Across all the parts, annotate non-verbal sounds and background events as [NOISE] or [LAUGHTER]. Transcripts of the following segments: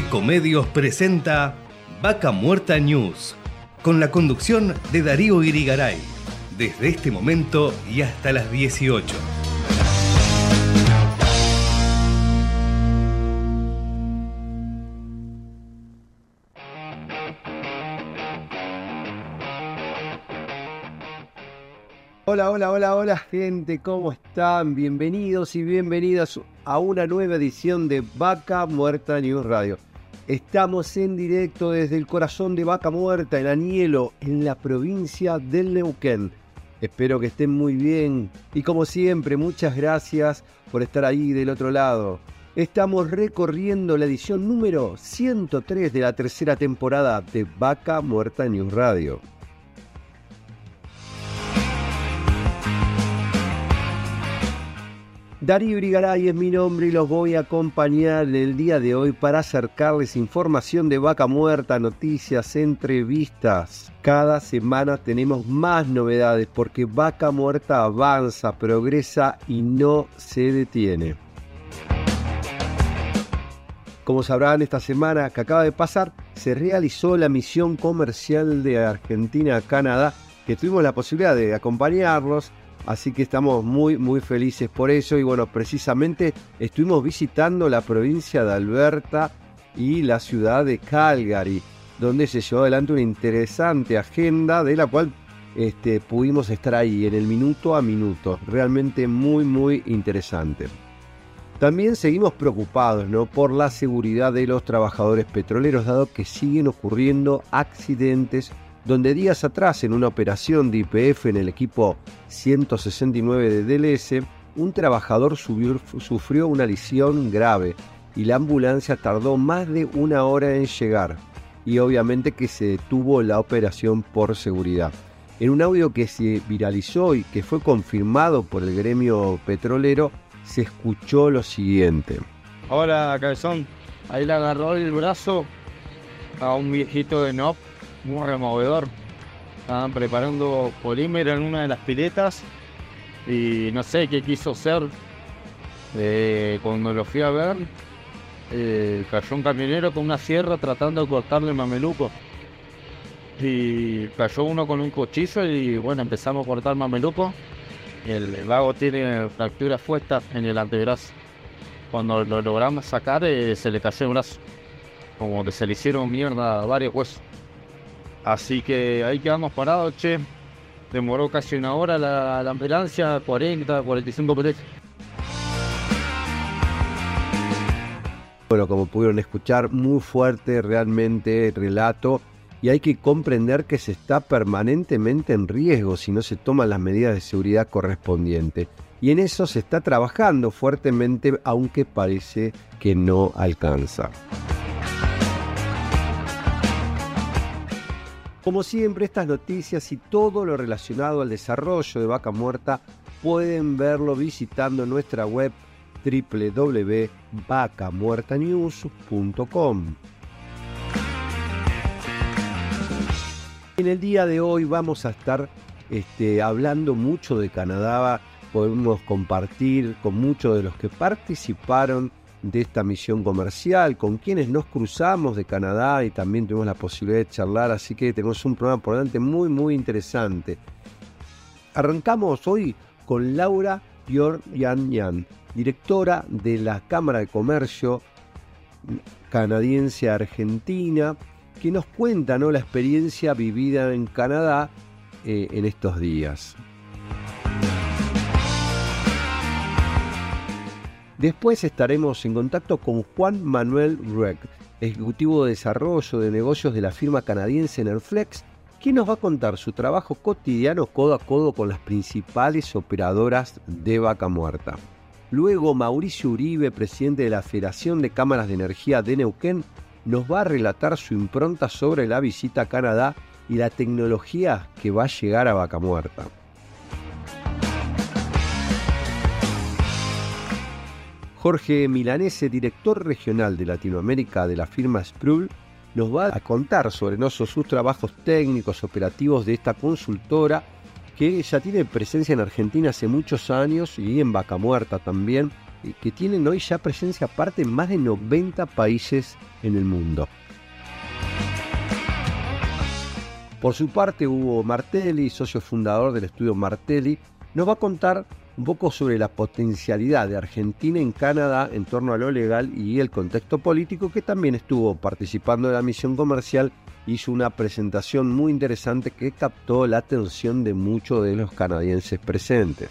Ecomedios presenta Vaca Muerta News, con la conducción de Darío Irigaray, desde este momento y hasta las 18. Hola, hola, hola, hola gente, ¿cómo están? Bienvenidos y bienvenidas a una nueva edición de Vaca Muerta News Radio. Estamos en directo desde el corazón de Vaca Muerta, en Anielo, en la provincia del Neuquén. Espero que estén muy bien y como siempre, muchas gracias por estar ahí del otro lado. Estamos recorriendo la edición número 103 de la tercera temporada de Vaca Muerta News Radio. Darío Brigaray es mi nombre y los voy a acompañar el día de hoy para acercarles información de vaca muerta, noticias, entrevistas. Cada semana tenemos más novedades porque vaca muerta avanza, progresa y no se detiene. Como sabrán, esta semana que acaba de pasar se realizó la misión comercial de Argentina a Canadá, que tuvimos la posibilidad de acompañarlos Así que estamos muy, muy felices por eso. Y bueno, precisamente estuvimos visitando la provincia de Alberta y la ciudad de Calgary, donde se llevó adelante una interesante agenda de la cual este, pudimos estar ahí en el minuto a minuto. Realmente muy, muy interesante. También seguimos preocupados ¿no? por la seguridad de los trabajadores petroleros, dado que siguen ocurriendo accidentes donde días atrás en una operación de IPF en el equipo 169 de DLS, un trabajador sufrió una lesión grave y la ambulancia tardó más de una hora en llegar y obviamente que se detuvo la operación por seguridad. En un audio que se viralizó y que fue confirmado por el gremio petrolero, se escuchó lo siguiente. Hola, cabezón. Ahí le agarró el brazo a un viejito de NOP muy removedor. Estaban preparando polímero en una de las piletas y no sé qué quiso hacer. Eh, cuando lo fui a ver, eh, cayó un camionero con una sierra tratando de cortarle el mameluco. Y cayó uno con un cuchillo y bueno, empezamos a cortar mameluco. El, vago tiene fracturas fuertes en el antebrazo. Cuando lo logramos sacar, eh, se le cayó el brazo. Como que se le hicieron mierda varios huesos. Así que ahí quedamos parados, che. Demoró casi una hora la, ambulancia, 40, 45 minutos. Bueno, como pudieron escuchar, muy fuerte realmente el relato y hay que comprender que se está permanentemente en riesgo si no se toman las medidas de seguridad correspondientes. Y en eso se está trabajando fuertemente, aunque parece que no alcanza. Como siempre, estas noticias y todo lo relacionado al desarrollo de Vaca Muerta pueden verlo visitando nuestra web www.vacamuertanews.com. En el día de hoy vamos a estar este, hablando mucho de Canadá, podemos compartir con muchos de los que participaron de esta misión comercial, con quienes nos cruzamos de Canadá y también tuvimos la posibilidad de charlar, así que tenemos un programa por delante muy, muy interesante. Arrancamos hoy con Laura Pior Yan Yan, directora de la Cámara de Comercio canadiense argentina, que nos cuenta ¿no? la experiencia vivida en Canadá eh, en estos días. Después estaremos en contacto con Juan Manuel Rueck, ejecutivo de desarrollo de negocios de la firma canadiense Nerflex, quien nos va a contar su trabajo cotidiano codo a codo con las principales operadoras de vaca muerta. Luego Mauricio Uribe, presidente de la Federación de Cámaras de Energía de Neuquén, nos va a relatar su impronta sobre la visita a Canadá y la tecnología que va a llegar a vaca muerta. Jorge Milanese, director regional de Latinoamérica de la firma Sproul, nos va a contar sobre sus trabajos técnicos operativos de esta consultora que ya tiene presencia en Argentina hace muchos años y en Vaca Muerta también, que tienen hoy ya presencia aparte en más de 90 países en el mundo. Por su parte, Hugo Martelli, socio fundador del estudio Martelli, nos va a contar un poco sobre la potencialidad de Argentina en Canadá en torno a lo legal y el contexto político, que también estuvo participando de la misión comercial, hizo una presentación muy interesante que captó la atención de muchos de los canadienses presentes.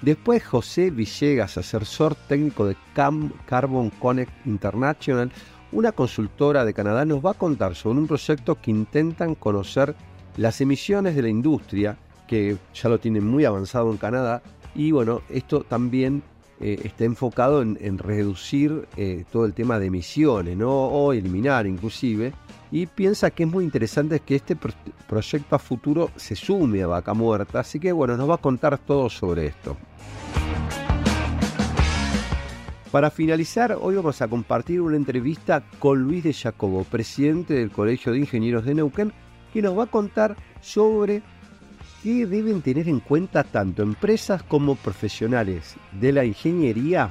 Después José Villegas, asesor técnico de Carbon Connect International, una consultora de Canadá nos va a contar sobre un proyecto que intentan conocer las emisiones de la industria, que ya lo tienen muy avanzado en Canadá, y bueno, esto también eh, está enfocado en, reducir eh, todo el tema de emisiones, ¿no? o eliminar inclusive, y piensa que es muy interesante que este proyecto a futuro se sume a Vaca Muerta, así que bueno, nos va a contar todo sobre esto. Para finalizar, hoy vamos a compartir una entrevista con Luis de Jacobo, presidente del Colegio de Ingenieros de Neuquén, que nos va a contar sobre qué deben tener en cuenta tanto empresas como profesionales de la ingeniería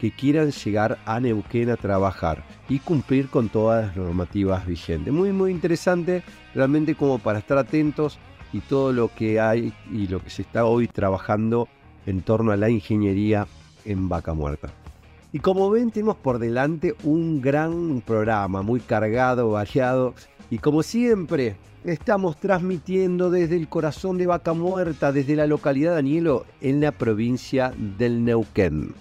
que quieran llegar a Neuquén a trabajar y cumplir con todas las normativas vigentes. Muy, muy interesante, realmente como para estar atentos y todo lo que hay y lo que se está hoy trabajando en torno a la ingeniería en Vaca Muerta. Y como ven, tenemos por delante un gran programa, muy cargado, variado. Y como siempre, estamos transmitiendo desde el corazón de Vaca Muerta, desde la localidad de Anielo, en la provincia del Neuquén.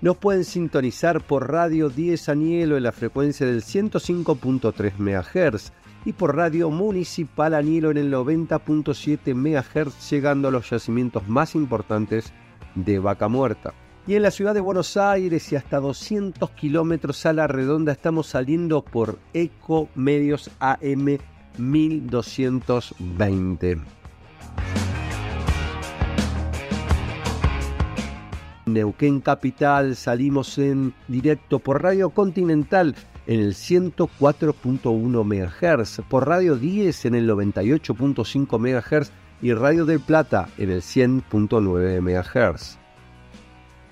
Nos pueden sintonizar por Radio 10 Anielo en la frecuencia del 105.3 MHz y por Radio Municipal Anielo en el 90.7 MHz, llegando a los yacimientos más importantes de Vaca Muerta. Y en la ciudad de Buenos Aires y hasta 200 kilómetros a la redonda estamos saliendo por Eco Medios AM 1220. Neuquén Capital salimos en directo por Radio Continental en el 104.1 MHz, por Radio 10 en el 98.5 MHz y Radio del Plata en el 100.9 MHz.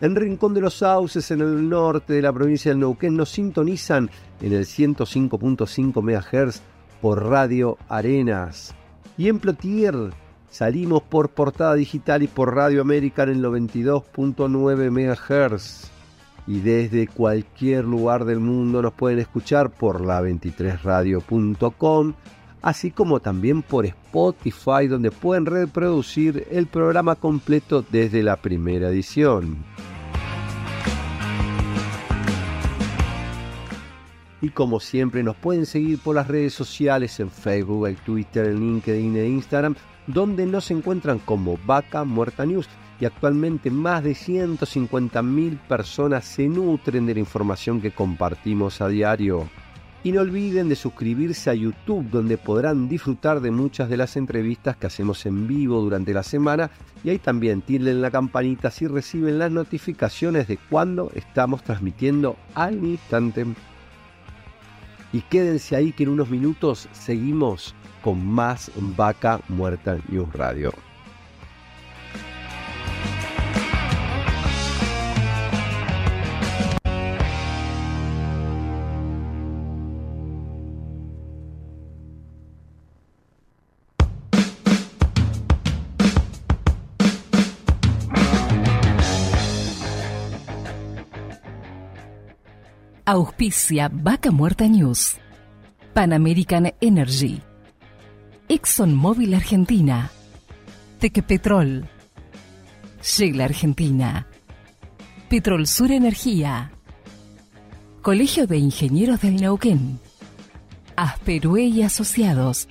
En Rincón de los Sauces, en el norte de la provincia del Neuquén, nos sintonizan en el 105.5 MHz por Radio Arenas. Y en Plotier salimos por Portada Digital y por Radio América en el 92.9 MHz. Y desde cualquier lugar del mundo nos pueden escuchar por la 23radio.com así como también por Spotify donde pueden reproducir el programa completo desde la primera edición. Y como siempre nos pueden seguir por las redes sociales en Facebook, Twitter, en LinkedIn e Instagram, donde nos encuentran como Vaca Muerta News. Y actualmente más de 150.000 personas se nutren de la información que compartimos a diario. Y no olviden de suscribirse a YouTube donde podrán disfrutar de muchas de las entrevistas que hacemos en vivo durante la semana y ahí también tienen la campanita si reciben las notificaciones de cuando estamos transmitiendo al instante. Y quédense ahí que en unos minutos seguimos con más Vaca Muerta News Radio. Auspicia Vaca Muerta News. Pan American Energy. ExxonMobil Argentina. Tequepetrol. Shell Argentina. Petrol Sur Energía. Colegio de Ingenieros del Neuquén. Asperue y Asociados.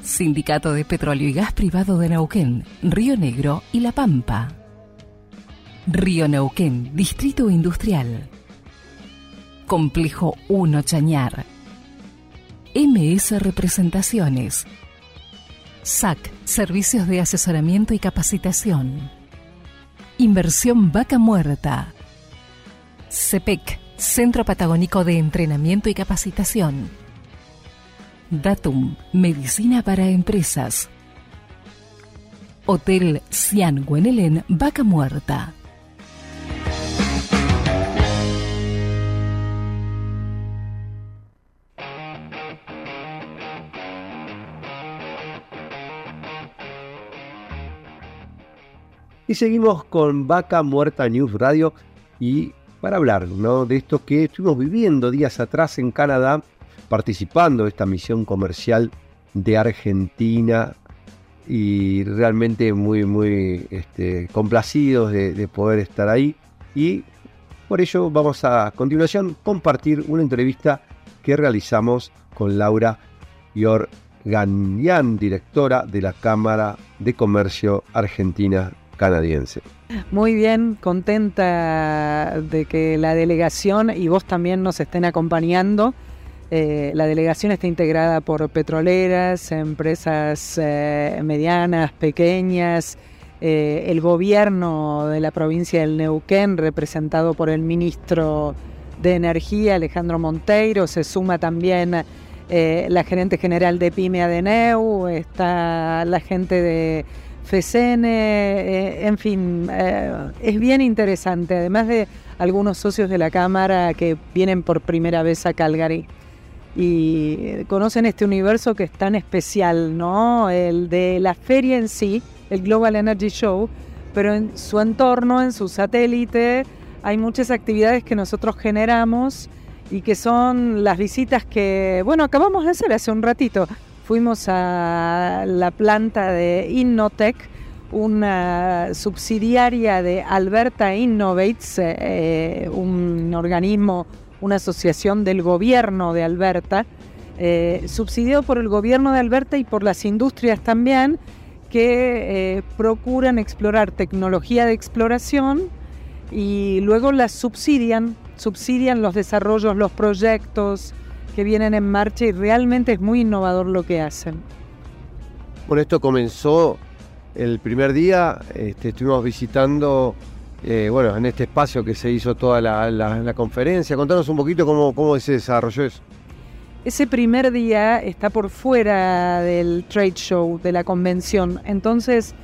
Sindicato de Petróleo y Gas Privado de Neuquén, Río Negro y La Pampa. Río Neuquén, Distrito Industrial. Complejo 1 Chañar. MS Representaciones. SAC, Servicios de Asesoramiento y Capacitación. Inversión Vaca Muerta. CEPEC, Centro Patagónico de Entrenamiento y Capacitación. Datum, Medicina para Empresas. Hotel Cian Guenelén, Vaca Muerta. Y seguimos con Vaca Muerta News Radio y para hablar ¿no? de esto que estuvimos viviendo días atrás en Canadá, participando de esta misión comercial de Argentina y realmente muy, muy este, complacidos de, poder estar ahí. Y por ello vamos a, a continuación compartir una entrevista que realizamos con Laura Yorganian, directora de la Cámara de Comercio Argentina canadiense. Muy bien, contenta de que la delegación y vos también nos estén acompañando. Eh, la delegación está integrada por petroleras, empresas eh, medianas, pequeñas, eh, el gobierno de la provincia del Neuquén, representado por el ministro de Energía, Alejandro Monteiro, se suma también la gerente general de PYME Adeneu, está la gente de FECN, eh, en fin, eh, es bien interesante, además de algunos socios de la Cámara que vienen por primera vez a Calgary y conocen este universo que es tan especial, ¿no? El de la feria en sí, el Global Energy Show, pero en su entorno, en su satélite, hay muchas actividades que nosotros generamos y que son las visitas que, bueno, acabamos de hacer hace un ratito fuimos a la planta de Innotech, una subsidiaria de Alberta Innovates, eh, un organismo, una asociación del gobierno de Alberta, eh, subsidiado por el gobierno de Alberta y por las industrias también, que eh, procuran explorar tecnología de exploración y luego las subsidian, subsidian los desarrollos, los proyectos, que vienen en marcha y realmente es muy innovador lo que hacen. Bueno, esto comenzó el primer día, este, estuvimos visitando, eh, bueno, en este espacio que se hizo toda la, conferencia. Contanos un poquito cómo, cómo se desarrolló eso. Ese primer día está por fuera del trade show, de la convención. Entonces,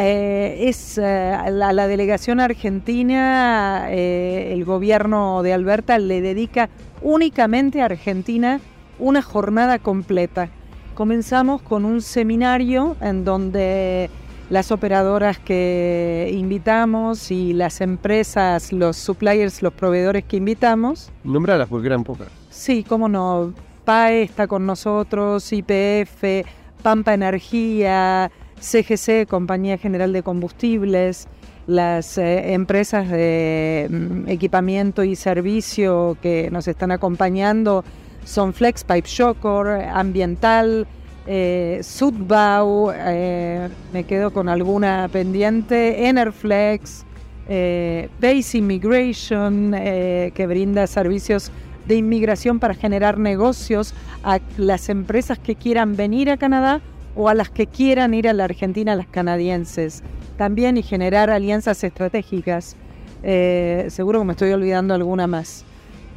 eh, es eh, la, la, delegación argentina, el gobierno de Alberta le dedica únicamente Argentina una jornada completa. Comenzamos con un seminario en donde las operadoras que invitamos y las empresas, los suppliers, los proveedores que invitamos. Nombralas porque eran pocas. Sí, cómo no. PAE está con nosotros, IPF, Pampa Energía, CGC, Compañía General de Combustibles, las eh, empresas de mm, equipamiento y servicio que nos están acompañando son Flex Pipe Shocker, Ambiental, eh, Sudbau, eh, me quedo con alguna pendiente, Enerflex, Base Immigration, que brinda servicios de inmigración para generar negocios a las empresas que quieran venir a Canadá o a las que quieran ir a la Argentina, las canadienses también y generar alianzas estratégicas. Eh, seguro que me estoy olvidando alguna más.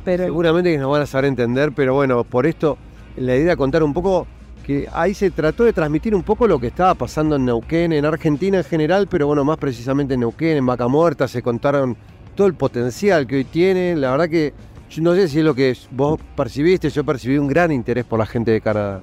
Pero... Seguramente que nos van a saber entender, pero bueno, por esto la idea de contar un poco que ahí se trató de transmitir un poco lo que estaba pasando en Neuquén, en Argentina en general, pero bueno, más precisamente en Neuquén, en Vaca Muerta, se contaron todo el potencial que hoy tiene. La verdad que yo no sé si es lo que vos percibiste, yo percibí un gran interés por la gente de Canadá.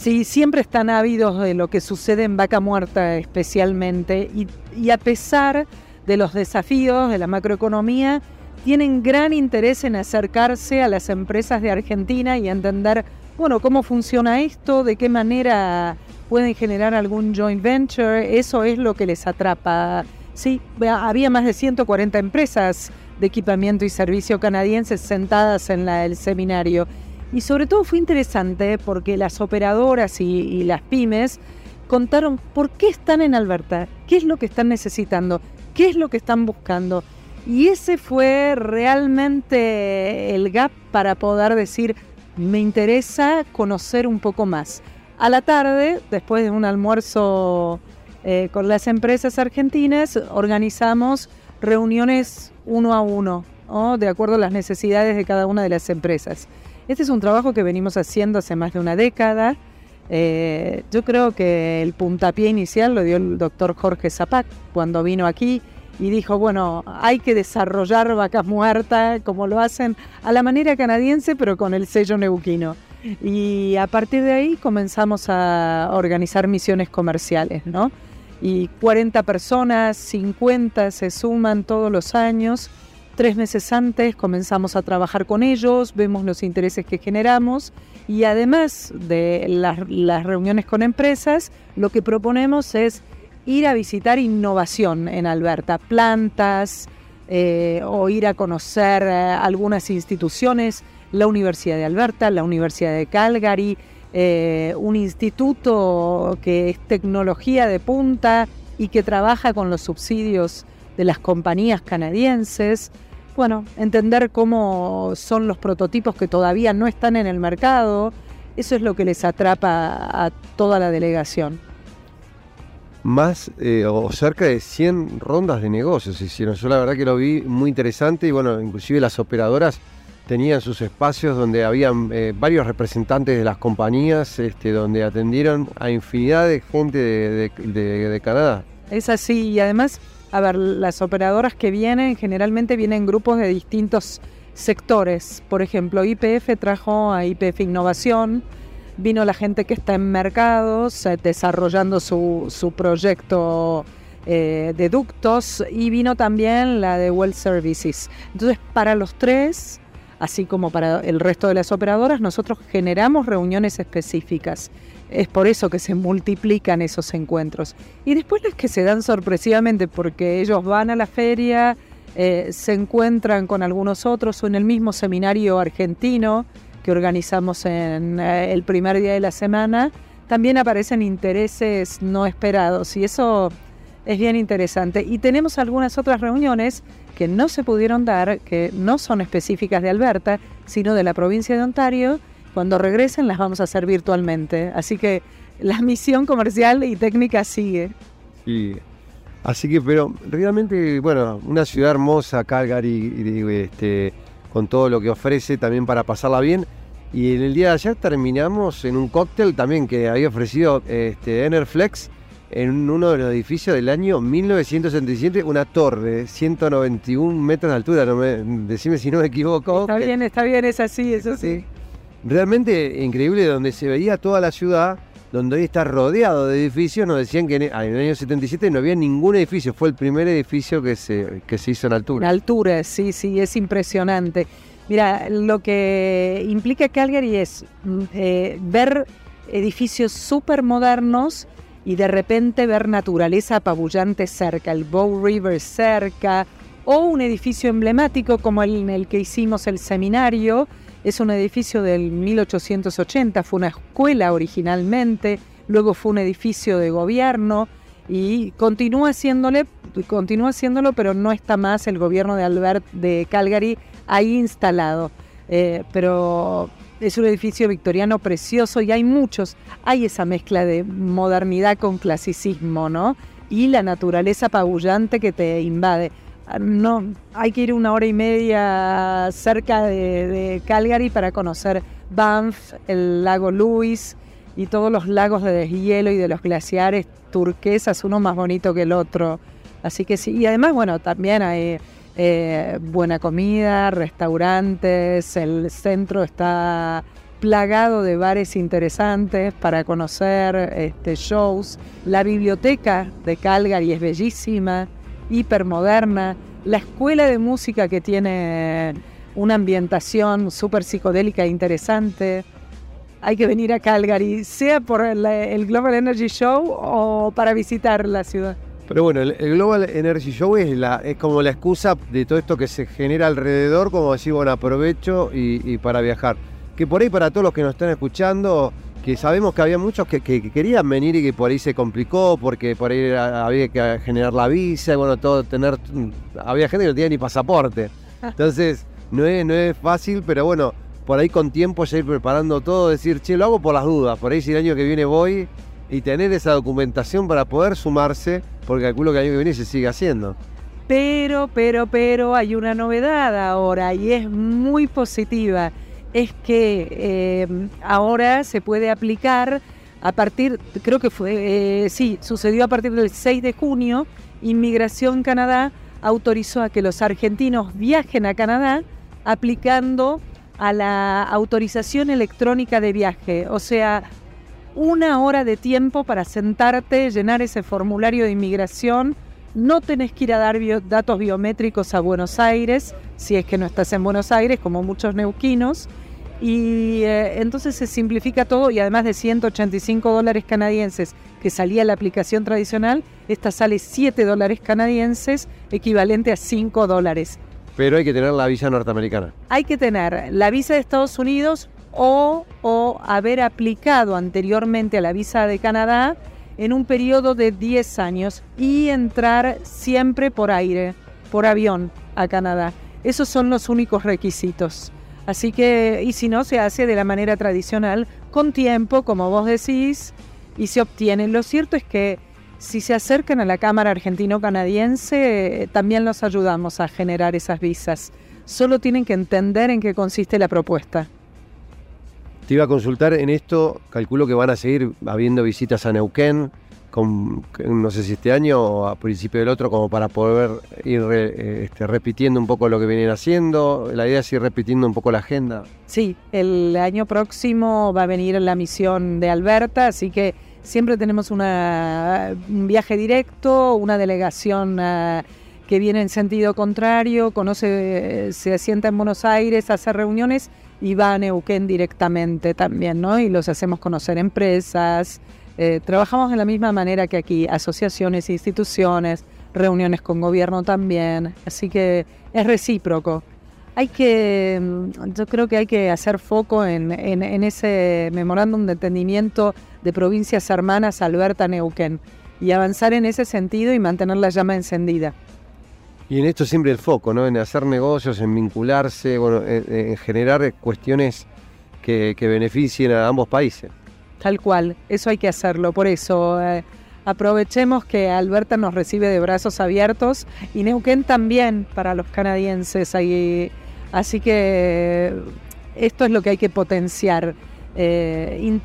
Sí, siempre están ávidos de lo que sucede en Vaca Muerta especialmente y, a pesar de los desafíos de la macroeconomía, tienen gran interés en acercarse a las empresas de Argentina y entender, bueno, cómo funciona esto, de qué manera pueden generar algún joint venture, eso es lo que les atrapa. Sí, había más de 140 empresas de equipamiento y servicio canadienses sentadas en el seminario y sobre todo fue interesante porque las operadoras y, las pymes contaron por qué están en Alberta, qué es lo que están necesitando, qué es lo que están buscando. Y ese fue realmente el gap para poder decir, me interesa conocer un poco más. A la tarde, después de un almuerzo eh, con las empresas argentinas, organizamos reuniones uno a uno, de acuerdo a las necesidades de cada una de las empresas. Este es un trabajo que venimos haciendo hace más de una década Eh, yo creo que el puntapié inicial lo dio el doctor Jorge Zapac cuando vino aquí y dijo, bueno, hay que desarrollar vacas muertas como lo hacen a la manera canadiense, pero con el sello neuquino. Y a partir de ahí comenzamos a organizar misiones comerciales, ¿no? Y 40 personas, 50 se suman todos los años. Tres meses antes comenzamos a trabajar con ellos, vemos los intereses que generamos y además de las, reuniones con empresas, lo que proponemos es ir a visitar innovación en Alberta, plantas eh, o ir a conocer eh, algunas instituciones, la Universidad de Alberta, la Universidad de Calgary, eh, un instituto que es tecnología de punta y que trabaja con los subsidios de las compañías canadienses bueno, entender cómo son los prototipos que todavía no están en el mercado, eso es lo que les atrapa a toda la delegación. Más eh, o cerca de 100 rondas de negocios hicieron. Yo la verdad que lo vi muy interesante y bueno, inclusive las operadoras tenían sus espacios donde habían eh, varios representantes de las compañías, este, donde atendieron a infinidad de gente de Canadá. Es así y además a ver, las operadoras que vienen generalmente vienen grupos de distintos sectores. Por ejemplo, IPF trajo a IPF Innovación, vino la gente que está en mercados eh, desarrollando su, proyecto eh, de ductos y vino también la de Well Services. Entonces, para los tres, así como para el resto de las operadoras, nosotros generamos reuniones específicas. Es por eso que se multiplican esos encuentros. Y después las que se dan sorpresivamente porque ellos van a la feria, eh, se encuentran con algunos otros o en el mismo seminario argentino que organizamos en eh, el primer día de la semana, también aparecen intereses no esperados y eso es bien interesante. Y tenemos algunas otras reuniones que no se pudieron dar, que no son específicas de Alberta, sino de la provincia de Ontario, cuando regresen las vamos a hacer virtualmente. Así que la misión comercial y técnica sigue. Sí. Así que, pero realmente, bueno, una ciudad hermosa, Calgary, este, con todo lo que ofrece también para pasarla bien. Y en el día de ayer terminamos en un cóctel también que había ofrecido este, Enerflex en uno de los edificios del año 1967, una torre de 191 metros de altura. No me, decime si no me equivoco. Está bien, está bien, es así, eso sí realmente increíble donde se veía toda la ciudad, donde hoy está rodeado de edificios, nos decían que en el año 77 no había ningún edificio, fue el primer edificio que se, que se hizo en altura. En altura, sí, sí, es impresionante. Mira, lo que implica Calgary es mm, eh, ver edificios súper modernos y de repente ver naturaleza apabullante cerca, el Bow River cerca, o un edificio emblemático como el en el que hicimos el seminario, es un edificio del 1880, fue una escuela originalmente, luego fue un edificio de gobierno y continúa haciéndole, continúa haciéndolo, pero no está más el gobierno de Albert de Calgary ahí instalado. Eh, pero es un edificio victoriano precioso y hay muchos, hay esa mezcla de modernidad con clasicismo, ¿no? Y la naturaleza apabullante que te invade no hay que ir una hora y media cerca de, Calgary para conocer Banff, el lago Lewis y todos los lagos de deshielo y de los glaciares turquesas, uno más bonito que el otro. Así que sí, y además, bueno, también hay eh, buena comida, restaurantes, el centro está plagado de bares interesantes para conocer este, shows. La biblioteca de Calgary es bellísima hipermoderna, la escuela de música que tiene una ambientación súper psicodélica e interesante. Hay que venir a Calgary, sea por el, Global Energy Show o para visitar la ciudad. Pero bueno, el, Global Energy Show es, como la excusa de todo esto que se genera alrededor, como decir, bueno, aprovecho y para viajar. Que por ahí para todos los que nos están escuchando, que sabemos que había muchos que, querían venir y que por ahí se complicó porque por ahí había que generar la visa y bueno, todo tener... Había gente que no tenía ni pasaporte. [LAUGHS] Entonces, no es, no es fácil, pero bueno, por ahí con tiempo ya ir preparando todo, decir, che, lo hago por las dudas, por ahí si el año que viene voy y tener esa documentación para poder sumarse, porque calculo que el año que viene se sigue haciendo. Pero, pero, pero hay una novedad ahora y es muy positiva es que em, ahora se puede aplicar A partir, creo que fue, eh, sí, sucedió a partir del 6 de junio, Inmigración Canadá autorizó a que los argentinos viajen a Canadá aplicando a la autorización electrónica de viaje, o sea, una hora de tiempo para sentarte, llenar ese formulario de inmigración, no tenés que ir a dar datos biométricos a Buenos Aires, si es que no estás en Buenos Aires, como muchos neuquinos, y eh, entonces se simplifica todo y además de 185 dólares canadienses que salía la aplicación tradicional, esta sale 7 dólares canadienses, equivalente a 5 dólares. Pero hay que tener la visa norteamericana. Hay que tener la visa de Estados Unidos o, o haber aplicado anteriormente a la visa de Canadá en un periodo de 10 años y entrar siempre por aire, por avión a Canadá. Esos son los únicos requisitos. Así que, y si no, se hace de la manera tradicional, con tiempo, como vos decís, y se obtiene. Lo cierto es que si se acercan a la Cámara Argentino-Canadiense, también los ayudamos a generar esas visas. Solo tienen que entender en qué consiste la propuesta. Te iba a consultar en esto, calculo que van a seguir habiendo visitas a Neuquén, con, no sé si este año o a principio del otro, como para poder ir eh, este, repitiendo un poco lo que vienen haciendo. La idea es ir repitiendo un poco la agenda. Sí, el año próximo va a venir la misión de Alberta, así que siempre tenemos un viaje directo, una delegación uh, que viene en sentido contrario, conoce, se asienta en Buenos Aires, hace reuniones y va a Neuquén directamente también, ¿no? Y los hacemos conocer empresas, eh, trabajamos de la misma manera que aquí, asociaciones, instituciones, reuniones con gobierno también, así que es recíproco. Hay que, mm, yo creo que hay que hacer foco en, ese memorándum de entendimiento de provincias hermanas Alberta Neuquén y avanzar en ese sentido y mantener la llama encendida. Y en esto siempre el foco, ¿no? En hacer negocios, en vincularse, bueno, en, generar cuestiones que beneficien a ambos países. Tal cual, eso hay que hacerlo. Por eso eh, aprovechemos que Alberta nos recibe de brazos abiertos y Neuquén también para los canadienses. Ahí. Así que esto es lo que hay que potenciar. Eh,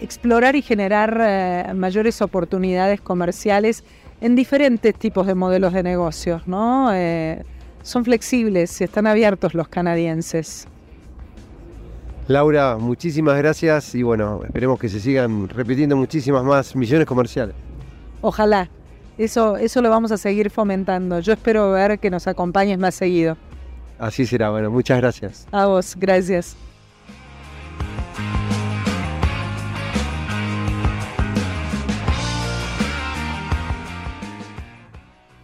explorar y generar eh, mayores oportunidades comerciales en diferentes tipos de modelos de negocios, ¿no? son flexibles y están abiertos los canadienses. Laura, muchísimas gracias y bueno, esperemos que se sigan repitiendo muchísimas más misiones comerciales. Ojalá, eso, eso lo vamos a seguir fomentando. Yo espero ver que nos acompañes más seguido. Así será, bueno, muchas gracias. A vos, gracias.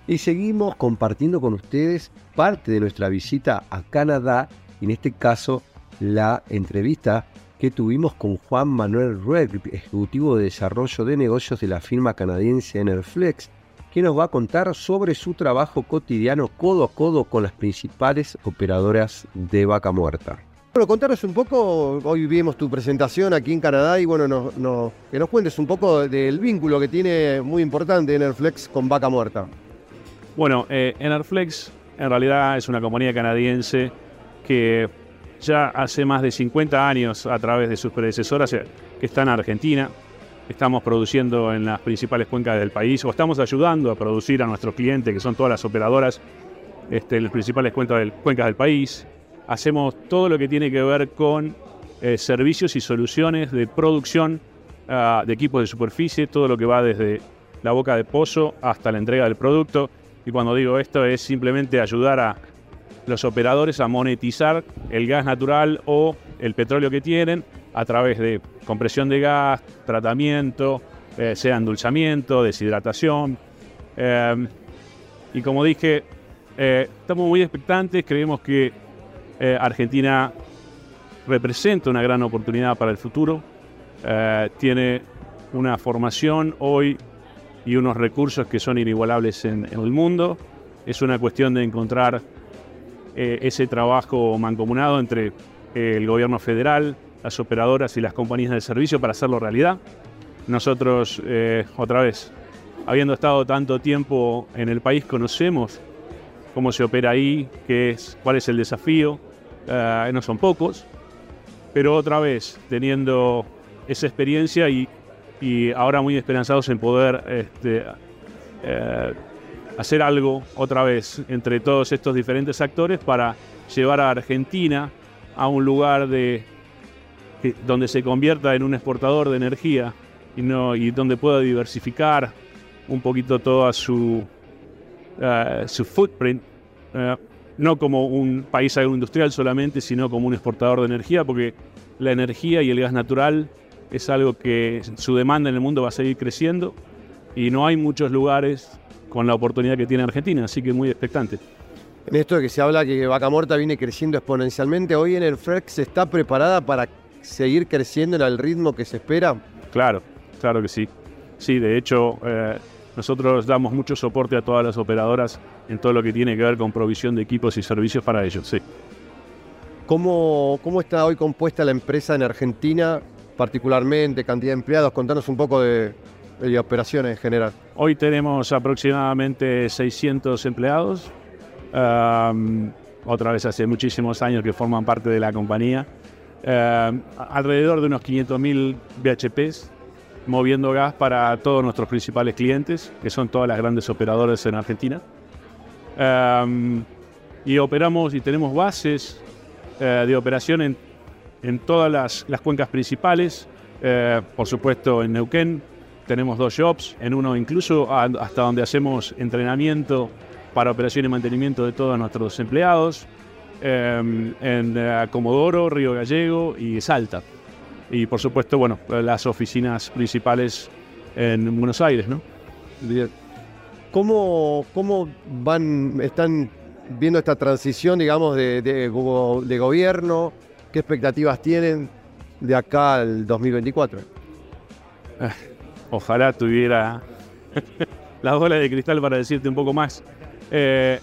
Y seguimos compartiendo con ustedes parte de nuestra visita a Canadá, en este caso la entrevista que tuvimos con Juan Manuel Rued, ejecutivo de desarrollo de negocios de la firma canadiense Enerflex, que nos va a contar sobre su trabajo cotidiano codo a codo con las principales operadoras de vaca muerta. Bueno, contanos un poco, hoy vimos tu presentación aquí en Canadá y bueno, no, que nos cuentes un poco del vínculo que tiene muy importante Enerflex con vaca muerta. Bueno, eh, Enerflex en realidad es una compañía canadiense que ya hace más de 50 años a través de sus predecesoras eh, que están en Argentina. Estamos produciendo en las principales cuencas del país o estamos ayudando a producir a nuestros clientes, que son todas las operadoras, este, en las principales cuencas del, cuencas del país. Hacemos todo lo que tiene que ver con eh, servicios y soluciones de producción ah, de equipos de superficie, todo lo que va desde la boca de pozo hasta la entrega del producto. Y cuando digo esto es simplemente ayudar a los operadores a monetizar el gas natural o el petróleo que tienen a través de compresión de gas, tratamiento, eh, sea endulzamiento, deshidratación. Em, y como dije, eh, estamos muy expectantes, creemos que eh, Argentina representa una gran oportunidad para el futuro, tiene una formación hoy y unos recursos que son inigualables en el mundo. Es una cuestión de encontrar eh, ese trabajo mancomunado entre eh, el gobierno federal, las operadoras y las compañías de servicio para hacerlo realidad. Nosotros, eh, otra vez, habiendo estado tanto tiempo en el país, conocemos cómo se opera ahí, qué es, cuál es el desafío. no son pocos, pero otra vez, teniendo esa experiencia y y ahora muy esperanzados en poder este, eh, hacer algo otra vez entre todos estos diferentes actores para llevar a Argentina a un lugar de, donde se convierta en un exportador de energía y, no, y donde pueda diversificar un poquito toda su, eh, su footprint, eh, no como un país agroindustrial solamente, sino como un exportador de energía, porque la energía y el gas natural es algo que su demanda en el mundo va a seguir creciendo y no hay muchos lugares con la oportunidad que tiene Argentina, así que muy expectante. En esto de que se habla que Vaca Muerta viene creciendo exponencialmente, hoy en el FREX está preparada para seguir creciendo en el ritmo que se espera. Claro, claro que sí. Sí, de hecho, eh, nosotros damos mucho soporte a todas las operadoras en todo lo que tiene que ver con provisión de equipos y servicios para ellos, sí. ¿Cómo, cómo está hoy compuesta la empresa en Argentina, particularmente, cantidad de empleados? Contanos un poco de, operaciones en general. Hoy tenemos aproximadamente 600 empleados, otra vez hace muchísimos años que forman parte de la compañía, alrededor de unos 500.000 BHPs moviendo gas para todos nuestros principales clientes, que son todas las grandes operadoras en Argentina. y operamos y tenemos bases eh, de operación en, en todas las, las, cuencas principales, eh, por supuesto en Neuquén, tenemos dos shops, en uno incluso hasta donde hacemos entrenamiento para operación y mantenimiento de todos nuestros empleados, em, en eh, Comodoro, Río Gallego y Salta. Y por supuesto, bueno, las oficinas principales en Buenos Aires, ¿no? ¿Cómo, cómo van, están viendo esta transición, digamos, de, de, de gobierno? ¿Qué expectativas tienen de acá al 2024? Ojalá tuviera [LAUGHS] la bola de cristal para decirte un poco más. Eh,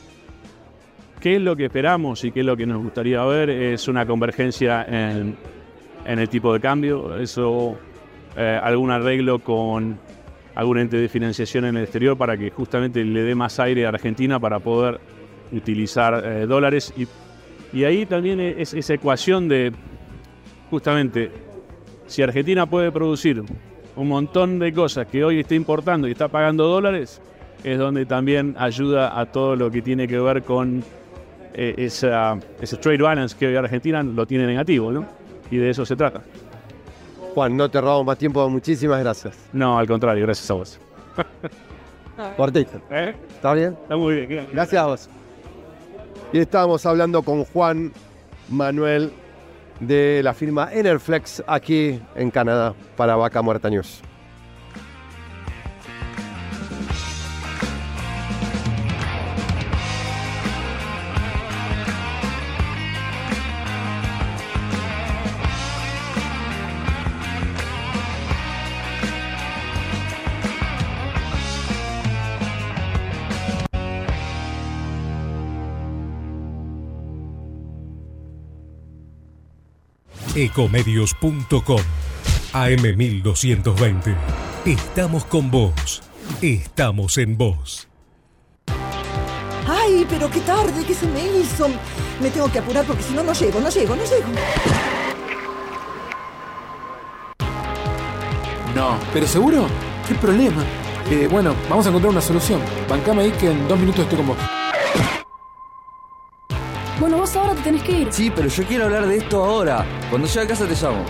¿Qué es lo que esperamos y qué es lo que nos gustaría ver? Es una convergencia en, el tipo de cambio, eso, eh, algún arreglo con algún ente de financiación en el exterior para que justamente le dé más aire a Argentina para poder utilizar eh, dólares. Y, y ahí también es esa ecuación de, justamente, si Argentina puede producir un montón de cosas que hoy está importando y está pagando dólares, es donde también ayuda a todo lo que tiene que ver con eh, esa, ese trade balance que hoy Argentina lo tiene negativo, ¿no? Y de eso se trata. Juan, no te robamos más tiempo, muchísimas gracias. No, al contrario, gracias a vos. [LAUGHS] Cortito. ¿Eh? ¿Está bien? Está muy bien. Gracias a vos. Y estábamos hablando con Juan Manuel de la firma Enerflex aquí en Canadá para Vaca Muerta News. ecomedios.com AM1220. Estamos con vos. Estamos en vos. ¡Ay, pero qué tarde! ¿Qué se me hizo? Me tengo que apurar porque si no, no llego, no llego, no llego. No, pero seguro, ¿qué problema? Eh, bueno, vamos a encontrar una solución. Bancame ahí que en dos minutos estoy con vos. Bueno, vos ahora te tenés que ir. Sí, pero yo quiero hablar de esto ahora. Cuando llegue a casa te llamo.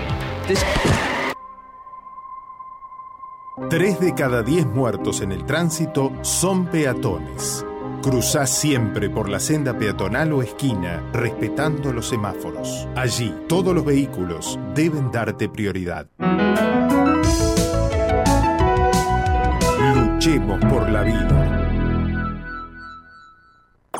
Tres de cada diez muertos en el tránsito son peatones. Cruzá siempre por la senda peatonal o esquina, respetando los semáforos. Allí, todos los vehículos deben darte prioridad. Luchemos por la vida.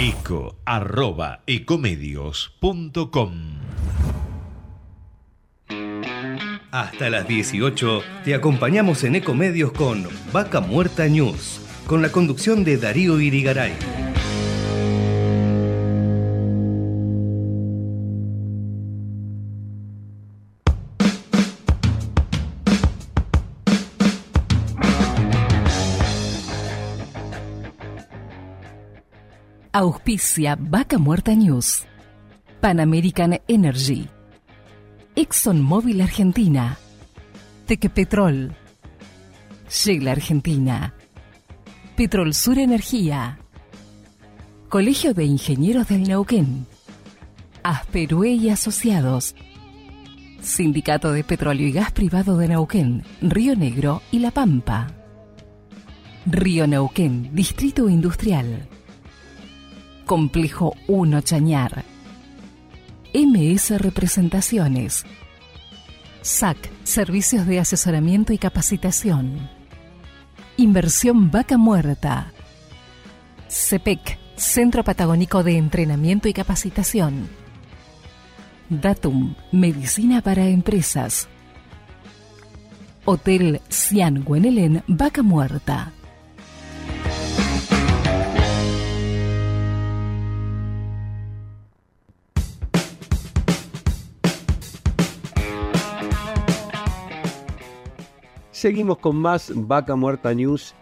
eco arroba ecomedios.com Hasta las 18 te acompañamos en Ecomedios con Vaca Muerta News, con la conducción de Darío Irigaray. Auspicia Vaca Muerta News. Pan American Energy. ExxonMobil Argentina. Tequepetrol. Shell Argentina. Petrol Sur Energía. Colegio de Ingenieros del Neuquén. Asperue y Asociados. Sindicato de Petróleo y Gas Privado de Neuquén, Río Negro y La Pampa. Río Neuquén, Distrito Industrial. Complejo 1 Chañar. MS Representaciones. SAC, Servicios de Asesoramiento y Capacitación. Inversión Vaca Muerta. CEPEC, Centro Patagónico de Entrenamiento y Capacitación. Datum, Medicina para Empresas. Hotel Cian Guenelén, Vaca Muerta. Seguimos con más Vaca Muerta News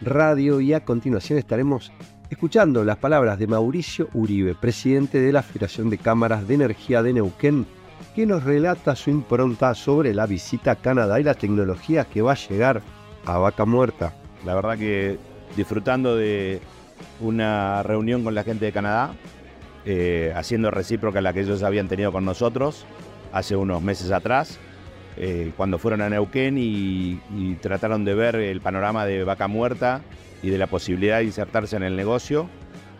Radio y a continuación estaremos escuchando las palabras de Mauricio Uribe, presidente de la Federación de Cámaras de Energía de Neuquén, que nos relata su impronta sobre la visita a Canadá y la tecnología que va a llegar a Vaca Muerta. La verdad que disfrutando de una reunión con la gente de Canadá, eh, haciendo recíproca la que ellos habían tenido con nosotros hace unos meses atrás eh, cuando fueron a Neuquén y, trataron de ver el panorama de vaca muerta y de la posibilidad de insertarse en el negocio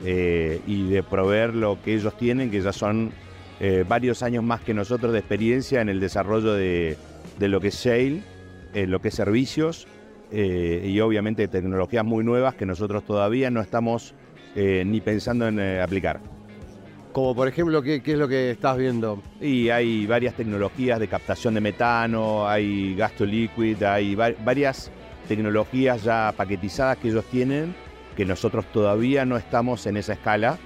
eh, y de proveer lo que ellos tienen, que ya son eh, varios años más que nosotros de experiencia en el desarrollo de, lo que es Shale, lo que es servicios y obviamente tecnologías muy nuevas que nosotros todavía no estamos ni pensando en aplicar. Como por ejemplo, ¿qué, es lo que estás viendo? Y hay varias tecnologías de captación de metano, hay gasto líquido, hay varias tecnologías ya paquetizadas que ellos tienen, que nosotros todavía no estamos en esa escala,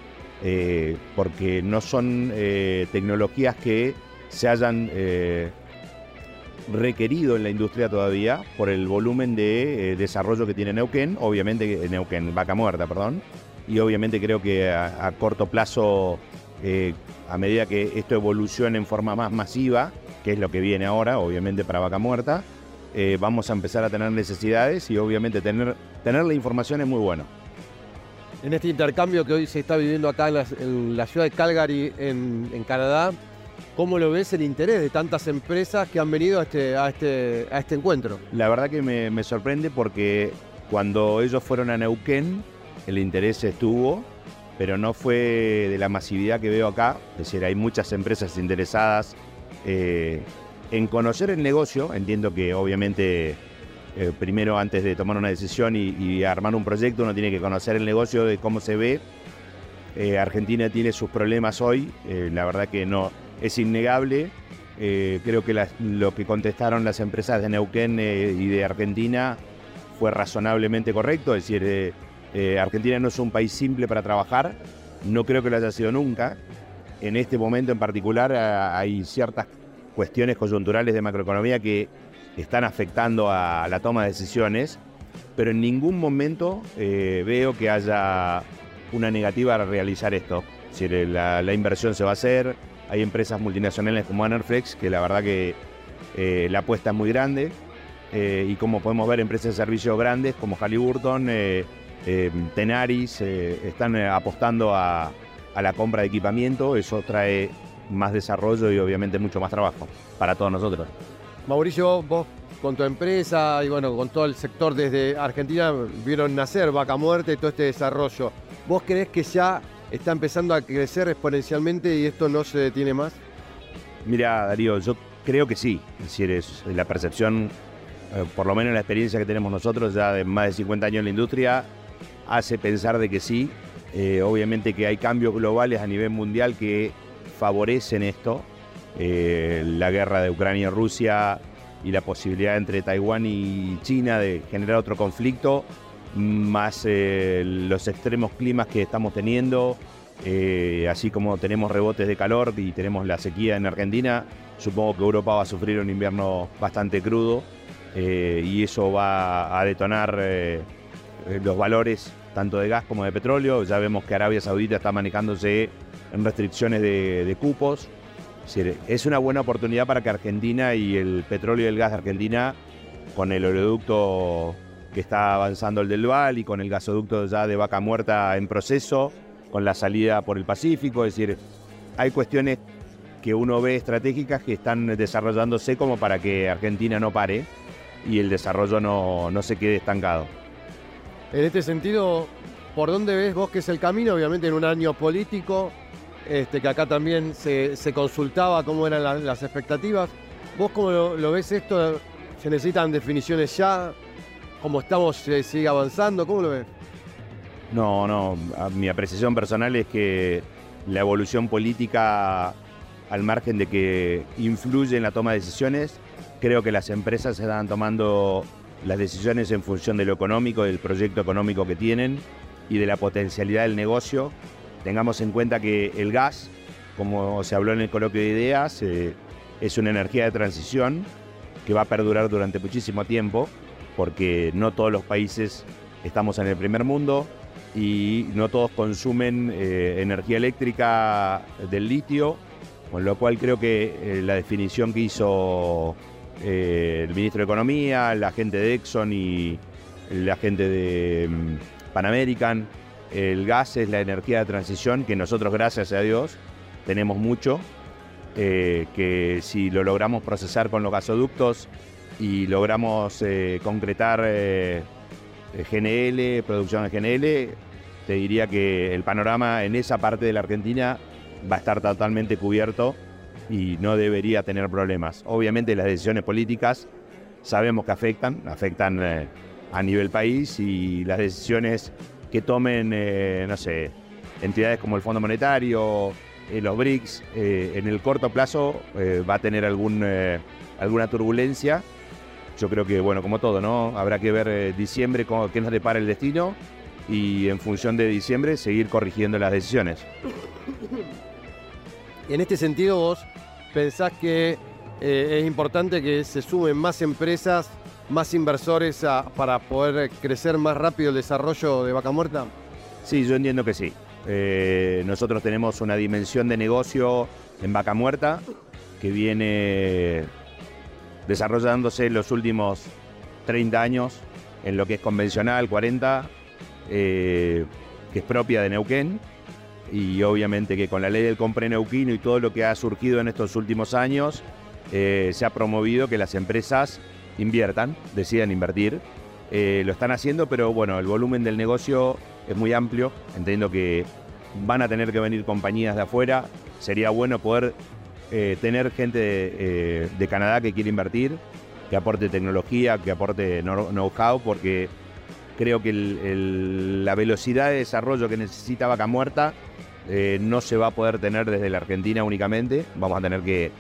eh, porque no son eh, tecnologías que se hayan eh, requerido en la industria todavía por el volumen de desarrollo que tiene Neuquén, obviamente Neuquén, Vaca Muerta, perdón, y obviamente creo que a corto plazo eh, a medida que esto evolucione en forma más masiva, que es lo que viene ahora, obviamente para Vaca Muerta, eh, vamos a empezar a tener necesidades y obviamente tener, tener la información es muy bueno. En este intercambio que hoy se está viviendo acá en la, ciudad de Calgary, en, Canadá, ¿cómo lo ves el interés de tantas empresas que han venido a este, a este, a este encuentro? La verdad que me, me sorprende porque cuando ellos fueron a Neuquén, el interés estuvo, pero no fue de la masividad que veo acá. Es decir, hay muchas empresas interesadas eh, en conocer el negocio. Entiendo que obviamente eh, primero antes de tomar una decisión y, armar un proyecto uno tiene que conocer el negocio de cómo se ve. Eh, Argentina tiene sus problemas hoy, la verdad que no es innegable. creo que lo que contestaron las empresas de Neuquén y de Argentina fue razonablemente correcto, es decir, eh, Argentina no es un país simple para trabajar, no creo que lo haya sido nunca. En este momento en particular eh, hay ciertas cuestiones coyunturales de macroeconomía que están afectando a la toma de decisiones, pero en ningún momento eh, veo que haya una negativa a realizar esto. La, inversión se va a hacer, hay empresas multinacionales como Anerflex que la verdad que la apuesta es muy grande, y como podemos ver empresas de servicios grandes como Halliburton, eh, Tenaris eh, están eh, apostando a, la compra de equipamiento, eso trae más desarrollo y obviamente mucho más trabajo para todos nosotros. Mauricio, vos con tu empresa y bueno, con todo el sector desde Argentina vieron nacer Vaca Muerte y todo este desarrollo. ¿Vos crees que ya está empezando a crecer exponencialmente y esto no se detiene más? Mira, Darío, yo creo que sí. Es decir, es la percepción, por lo menos la experiencia que tenemos nosotros ya de más de 50 años en la industria, hace pensar de que sí. Eh, obviamente que hay cambios globales a nivel mundial que favorecen esto. Eh, la guerra de Ucrania y Rusia y la posibilidad entre Taiwán y China de generar otro conflicto más eh, los extremos climas que estamos teniendo, así como tenemos rebotes de calor y tenemos la sequía en Argentina, supongo que Europa va a sufrir un invierno bastante crudo y eso va a detonar los valores tanto de gas como de petróleo. Ya vemos que Arabia Saudita está manejándose en restricciones de, de cupos. Es una buena oportunidad para que Argentina y el petróleo y el gas de Argentina, con el oleoducto que está avanzando el del Val y con el gasoducto ya de Vaca Muerta en proceso, con la salida por el Pacífico, es decir, hay cuestiones que uno ve estratégicas que están desarrollándose como para que Argentina no pare y el desarrollo no, no se quede estancado. En este sentido, ¿por dónde ves vos que es el camino? Obviamente en un año político, este, que acá también se, consultaba cómo eran las expectativas. ¿Vos cómo lo, ves esto? ¿Se necesitan definiciones ya? ¿Cómo estamos? ¿Se sigue avanzando? ¿Cómo lo ves? No, no. mi apreciación personal es que la evolución política, al margen de que influye en la toma de decisiones, creo que las empresas se están tomando las decisiones en función de lo económico, del proyecto económico que tienen y de la potencialidad del negocio. Tengamos en cuenta que el gas, como se habló en el coloquio de ideas, eh, es una energía de transición que va a perdurar durante muchísimo tiempo, porque no todos los países estamos en el primer mundo y no todos consumen eh, energía eléctrica del litio, con lo cual creo que eh, la definición que hizo el ministro de Economía, la gente de Exxon y la gente de mm, Pan American, el gas es la energía de transición que nosotros, gracias a Dios, tenemos mucho, eh, que si lo logramos procesar con los gasoductos y logramos eh, concretar eh, GNL, producción de GNL, te diría que el panorama en esa parte de la Argentina va a estar totalmente cubierto y no debería tener problemas. Obviamente las decisiones políticas sabemos que afectan, afectan a nivel país y las decisiones que tomen, eh, no sé, entidades como el Fondo Monetario, eh, los BRICS, eh, en el corto plazo va a tener algún, alguna turbulencia. Yo creo que, bueno, como todo, ¿no? Habrá que ver diciembre cómo, qué nos depara el destino y en función de diciembre seguir corrigiendo las decisiones. En este sentido, vos pensás que es importante que se sumen más empresas más inversores para poder crecer más rápido el desarrollo de Vaca Muerta? Sí, yo entiendo que sí. Eh, nosotros tenemos una dimensión de negocio en Vaca Muerta que viene desarrollándose los últimos 30 años en lo que es convencional, 40, eh, que es propia de Neuquén. Y obviamente que con la ley del compre neuquino y todo lo que ha surgido en estos últimos años, eh, se ha promovido que las empresas inviertan, decidan invertir. Eh, lo están haciendo, pero bueno, el volumen del negocio es muy amplio. Entiendo que van a tener que venir compañías de afuera. Sería bueno poder eh, tener gente de, Canadá que quiere invertir, que aporte tecnología, que aporte know-how, porque creo que la velocidad de desarrollo que necesita Vaca Muerta no se va a poder tener desde la Argentina únicamente. Vamos a tener que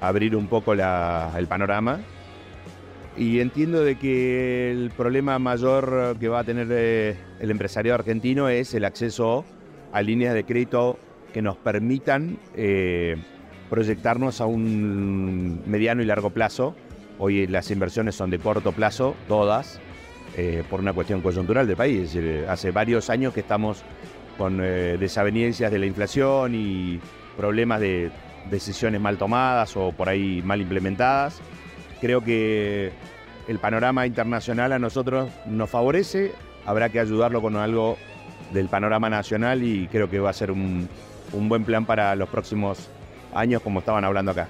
abrir un poco el panorama y entiendo de que el problema mayor que va a tener eh, el empresario argentino es el acceso a líneas de crédito que nos permitan eh, proyectarnos a un mediano y largo plazo. Hoy las inversiones son de corto plazo, todas, eh, por una cuestión coyuntural del país. hace varios años que estamos con desavenencias de la inflación y problemas de decisiones mal tomadas o por ahí mal implementadas Creo que el panorama internacional a nosotros nos favorece, habrá que ayudarlo con algo del panorama nacional y creo que va a ser un, buen plan para los próximos años como estaban hablando acá.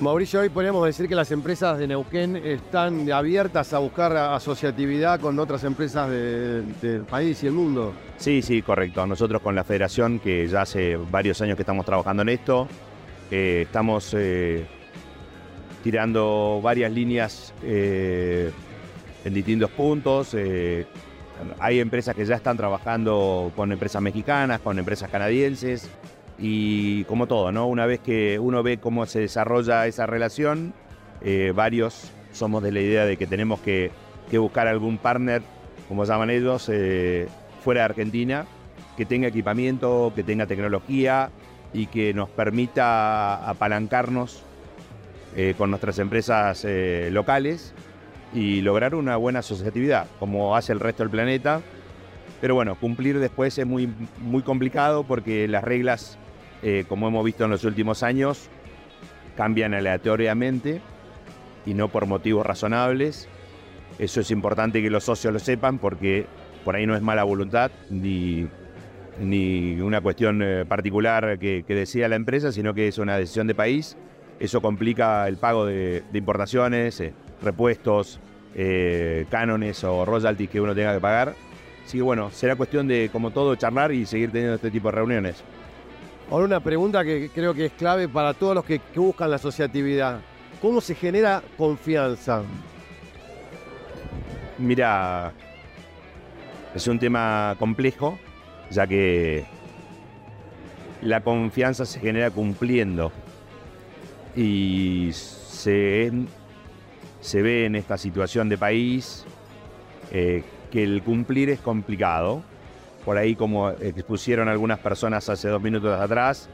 Mauricio, hoy podemos decir que las empresas de Neuquén están abiertas a buscar asociatividad con otras empresas del país y el mundo. Sí, sí, correcto. Nosotros con la federación, que ya hace varios años que estamos trabajando en esto, eh, estamos eh, tirando varias líneas eh, en distintos puntos. Hay empresas que ya están trabajando con empresas mexicanas, con empresas canadienses y como todo, ¿no? Una vez que uno ve cómo se desarrolla esa relación, eh, varios somos de la idea de que tenemos que, buscar algún partner como llaman ellos, eh, fuera de Argentina, que tenga equipamiento, que tenga tecnología y que nos permita apalancarnos eh, con nuestras empresas locales y lograr una buena asociatividad, como hace el resto del planeta. Pero bueno, cumplir después es muy, muy complicado porque las reglas, eh, como hemos visto en los últimos años, cambian aleatoriamente y no por motivos razonables. Eso es importante que los socios lo sepan porque por ahí no es mala voluntad ni, ni una cuestión eh, particular que, decida la empresa, sino que es una decisión de país. Eso complica el pago de, importaciones, eh, repuestos, cánones o royalties que uno tenga que pagar. Así que bueno, será cuestión de, como todo, charlar y seguir teniendo este tipo de reuniones. Ahora una pregunta que creo que es clave para todos los que, buscan la asociatividad. ¿Cómo se genera confianza? Mira, es un tema complejo, ya que la confianza se genera cumpliendo. Y se, se ve en esta situación de país eh, que el cumplir es complicado. Por ahí, como expusieron algunas personas hace dos minutos atrás,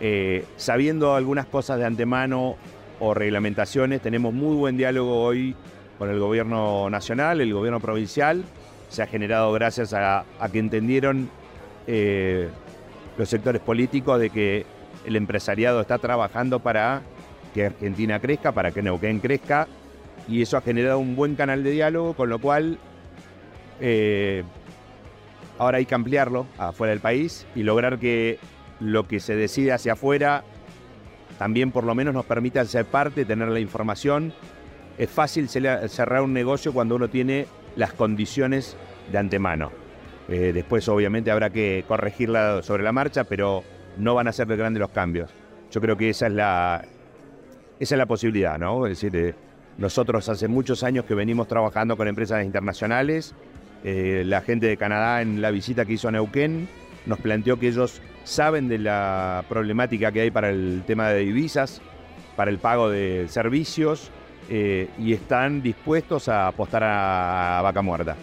eh, sabiendo algunas cosas de antemano o reglamentaciones, tenemos muy buen diálogo hoy con el gobierno nacional, el gobierno provincial. Se ha generado gracias a, que entendieron eh, los sectores políticos de que el empresariado está trabajando para que Argentina crezca, para que Neuquén crezca, y eso ha generado un buen canal de diálogo, con lo cual eh, ahora hay que ampliarlo afuera del país y lograr que lo que se decide hacia afuera también por lo menos nos permita ser parte, tener la información. Es fácil cerrar un negocio cuando uno tiene las condiciones de antemano. Eh, después obviamente habrá que corregirla sobre la marcha, pero no van a ser de grandes los cambios. Yo creo que esa es la, esa es la posibilidad, ¿no? Es decir, eh, nosotros hace muchos años que venimos trabajando con empresas internacionales. Eh, la gente de Canadá en la visita que hizo a Neuquén nos planteó que ellos saben de la problemática que hay para el tema de divisas, para el pago de servicios eh, y están dispuestos a apostar a, vaca muerta.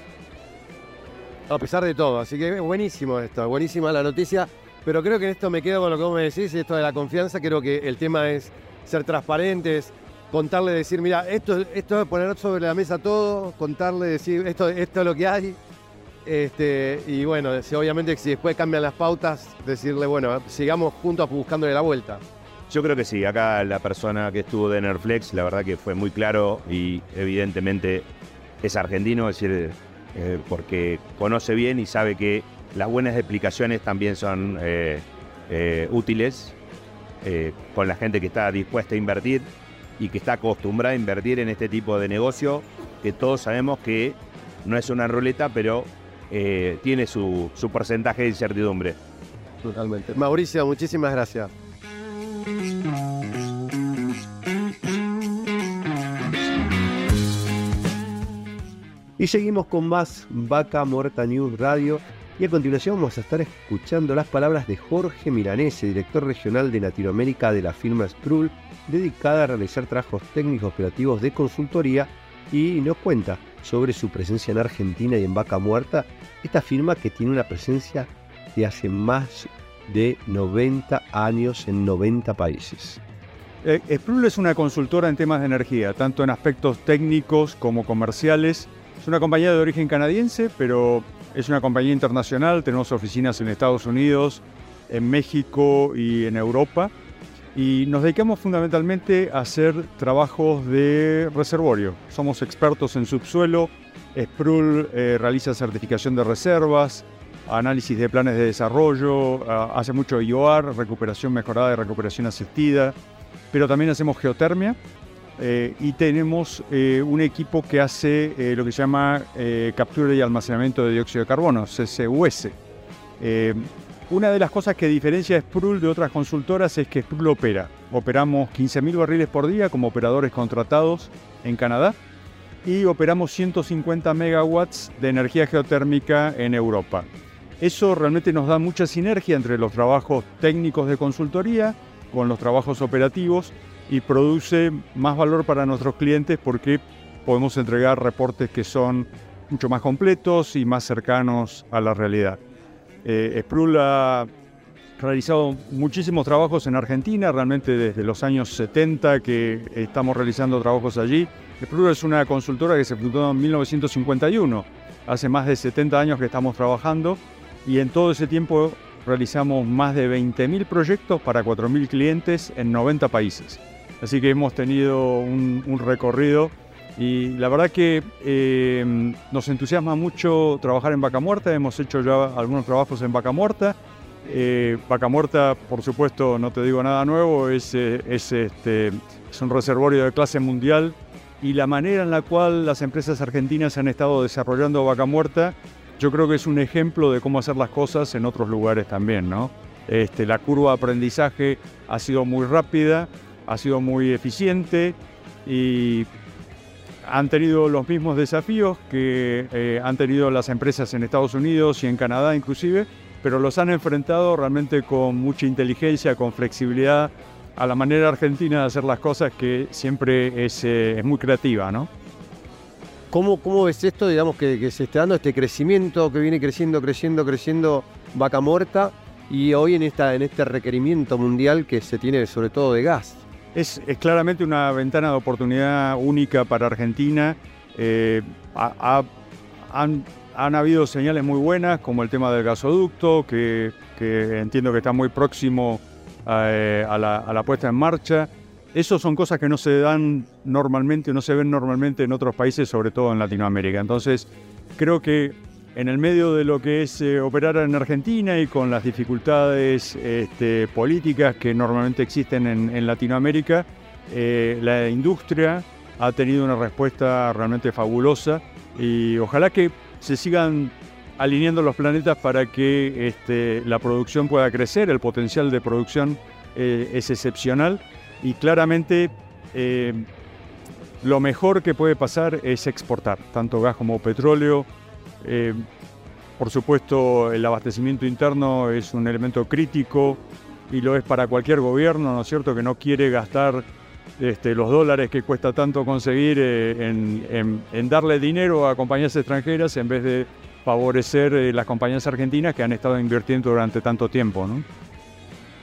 A pesar de todo, así que buenísimo esto, buenísima la noticia, pero creo que en esto me quedo con lo que vos me decís, esto de la confianza, creo que el tema es ser transparentes, contarle, decir, mira, esto, esto es poner sobre la mesa todo, contarle, decir, esto, esto es lo que hay. Este, y bueno, obviamente si después cambian las pautas, decirle, bueno, sigamos juntos buscándole la vuelta. Yo creo que sí, acá la persona que estuvo de Nerflex, la verdad que fue muy claro y evidentemente es argentino, es decir, eh, porque conoce bien y sabe que las buenas explicaciones también son eh, eh, útiles con la gente que está dispuesta a invertir y que está acostumbrada a invertir en este tipo de negocio, que todos sabemos que no es una ruleta, pero eh, tiene su, su porcentaje de incertidumbre. Totalmente. Mauricio, muchísimas gracias. Y seguimos con más Vaca Muerta News Radio. Y a continuación vamos a estar escuchando las palabras de Jorge Milanese, director regional de Latinoamérica de la firma Sproul, dedicada a realizar trabajos técnicos operativos de consultoría y nos cuenta sobre su presencia en Argentina y en Vaca Muerta, esta firma que tiene una presencia de hace más de 90 años en 90 países. Eh, Sproul es una consultora en temas de energía, tanto en aspectos técnicos como comerciales. Es una compañía de origen canadiense, pero es una compañía internacional, tenemos oficinas en Estados Unidos, en México y en Europa. Y nos dedicamos fundamentalmente a hacer trabajos de reservorio. Somos expertos en subsuelo. Sproul eh, realiza certificación de reservas, análisis de planes de desarrollo, uh, hace mucho IOR, recuperación mejorada y recuperación asistida, pero también hacemos geotermia eh, y tenemos eh, un equipo que hace eh, lo que se llama captura y almacenamiento de dióxido de carbono, CCUS. una de las cosas que diferencia a Sproul de otras consultoras es que Sproul opera. Operamos 15.000 barriles por día como operadores contratados en Canadá y operamos 150 megawatts de energía geotérmica en Europa. Eso realmente nos da mucha sinergia entre los trabajos técnicos de consultoría con los trabajos operativos y produce más valor para nuestros clientes porque podemos entregar reportes que son mucho más completos y más cercanos a la realidad. Eh, Sprul ha realizado muchísimos trabajos en Argentina, realmente desde los años 70 que estamos realizando trabajos allí. Sprul es una consultora que se fundó en 1951, hace más de 70 años que estamos trabajando y en todo ese tiempo realizamos más de 20.000 proyectos para 4.000 clientes en 90 países. Así que hemos tenido un, recorrido y la verdad que eh, nos entusiasma mucho trabajar en Vaca Muerta. Hemos hecho ya algunos trabajos en Vaca Muerta. Eh, Vaca Muerta, por supuesto, no te digo nada nuevo, es, eh, es, este, es un reservorio de clase mundial y la manera en la cual las empresas argentinas han estado desarrollando Vaca Muerta, yo creo que es un ejemplo de cómo hacer las cosas en otros lugares también, ¿no? Este, la curva de aprendizaje ha sido muy rápida, ha sido muy eficiente y han tenido los mismos desafíos que eh, han tenido las empresas en Estados Unidos y en Canadá inclusive, pero los han enfrentado realmente con mucha inteligencia, con flexibilidad, a la manera argentina de hacer las cosas que siempre es, eh, muy creativa, ¿no? ¿Cómo, ¿Cómo, ves esto, digamos, que, que, se está dando este crecimiento, que viene creciendo, creciendo, creciendo vaca muerta y hoy en, esta, en este requerimiento mundial que se tiene sobre todo de gas? Es, claramente una ventana de oportunidad única para Argentina. Eh, han, habido señales muy buenas, como el tema del gasoducto, que, entiendo que está muy próximo eh, a, la, puesta en marcha. Esas son cosas que no se dan normalmente, no se ven normalmente en otros países, sobre todo en Latinoamérica. Entonces, creo que en el medio de lo que es eh, operar en Argentina y con las dificultades este, políticas que normalmente existen en, Latinoamérica, eh, la industria ha tenido una respuesta realmente fabulosa y ojalá que se sigan alineando los planetas para que este, la producción pueda crecer, el potencial de producción eh, es excepcional y claramente lo mejor que puede pasar es exportar, tanto gas como petróleo, eh, por supuesto, el abastecimiento interno es un elemento crítico y lo es para cualquier gobierno, ¿no es cierto?, que no quiere gastar este, los dólares que cuesta tanto conseguir eh, en, darle dinero a compañías extranjeras en vez de favorecer eh, las compañías argentinas que han estado invirtiendo durante tanto tiempo,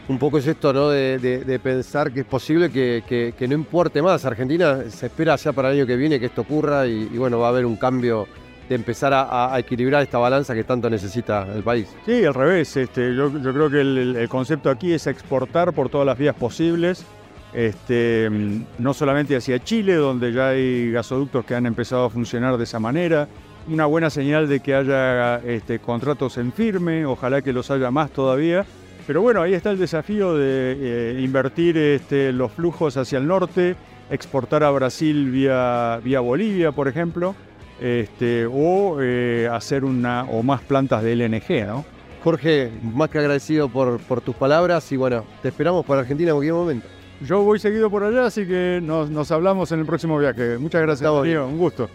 Un poco es esto, ¿no? De, pensar que es posible que, no importe más. Argentina se espera ya para el año que viene que esto ocurra y bueno, va a haber un cambio de empezar a, equilibrar esta balanza que tanto necesita el país. Sí, al revés. Este, yo, creo que el, concepto aquí es exportar por todas las vías posibles, este, no solamente hacia Chile, donde ya hay gasoductos que han empezado a funcionar de esa manera. Una buena señal de que haya este, contratos en firme, ojalá que los haya más todavía. Pero bueno, ahí está el desafío de eh, invertir este, los flujos hacia el norte, exportar a Brasil vía, vía Bolivia, por ejemplo este, o eh, hacer una o más plantas de LNG, ¿no? Jorge, más que agradecido por, por tus palabras y bueno, te esperamos para Argentina en cualquier momento. Yo voy seguido por allá, así que nos, hablamos en el próximo viaje. Muchas gracias, Darío. Un gusto.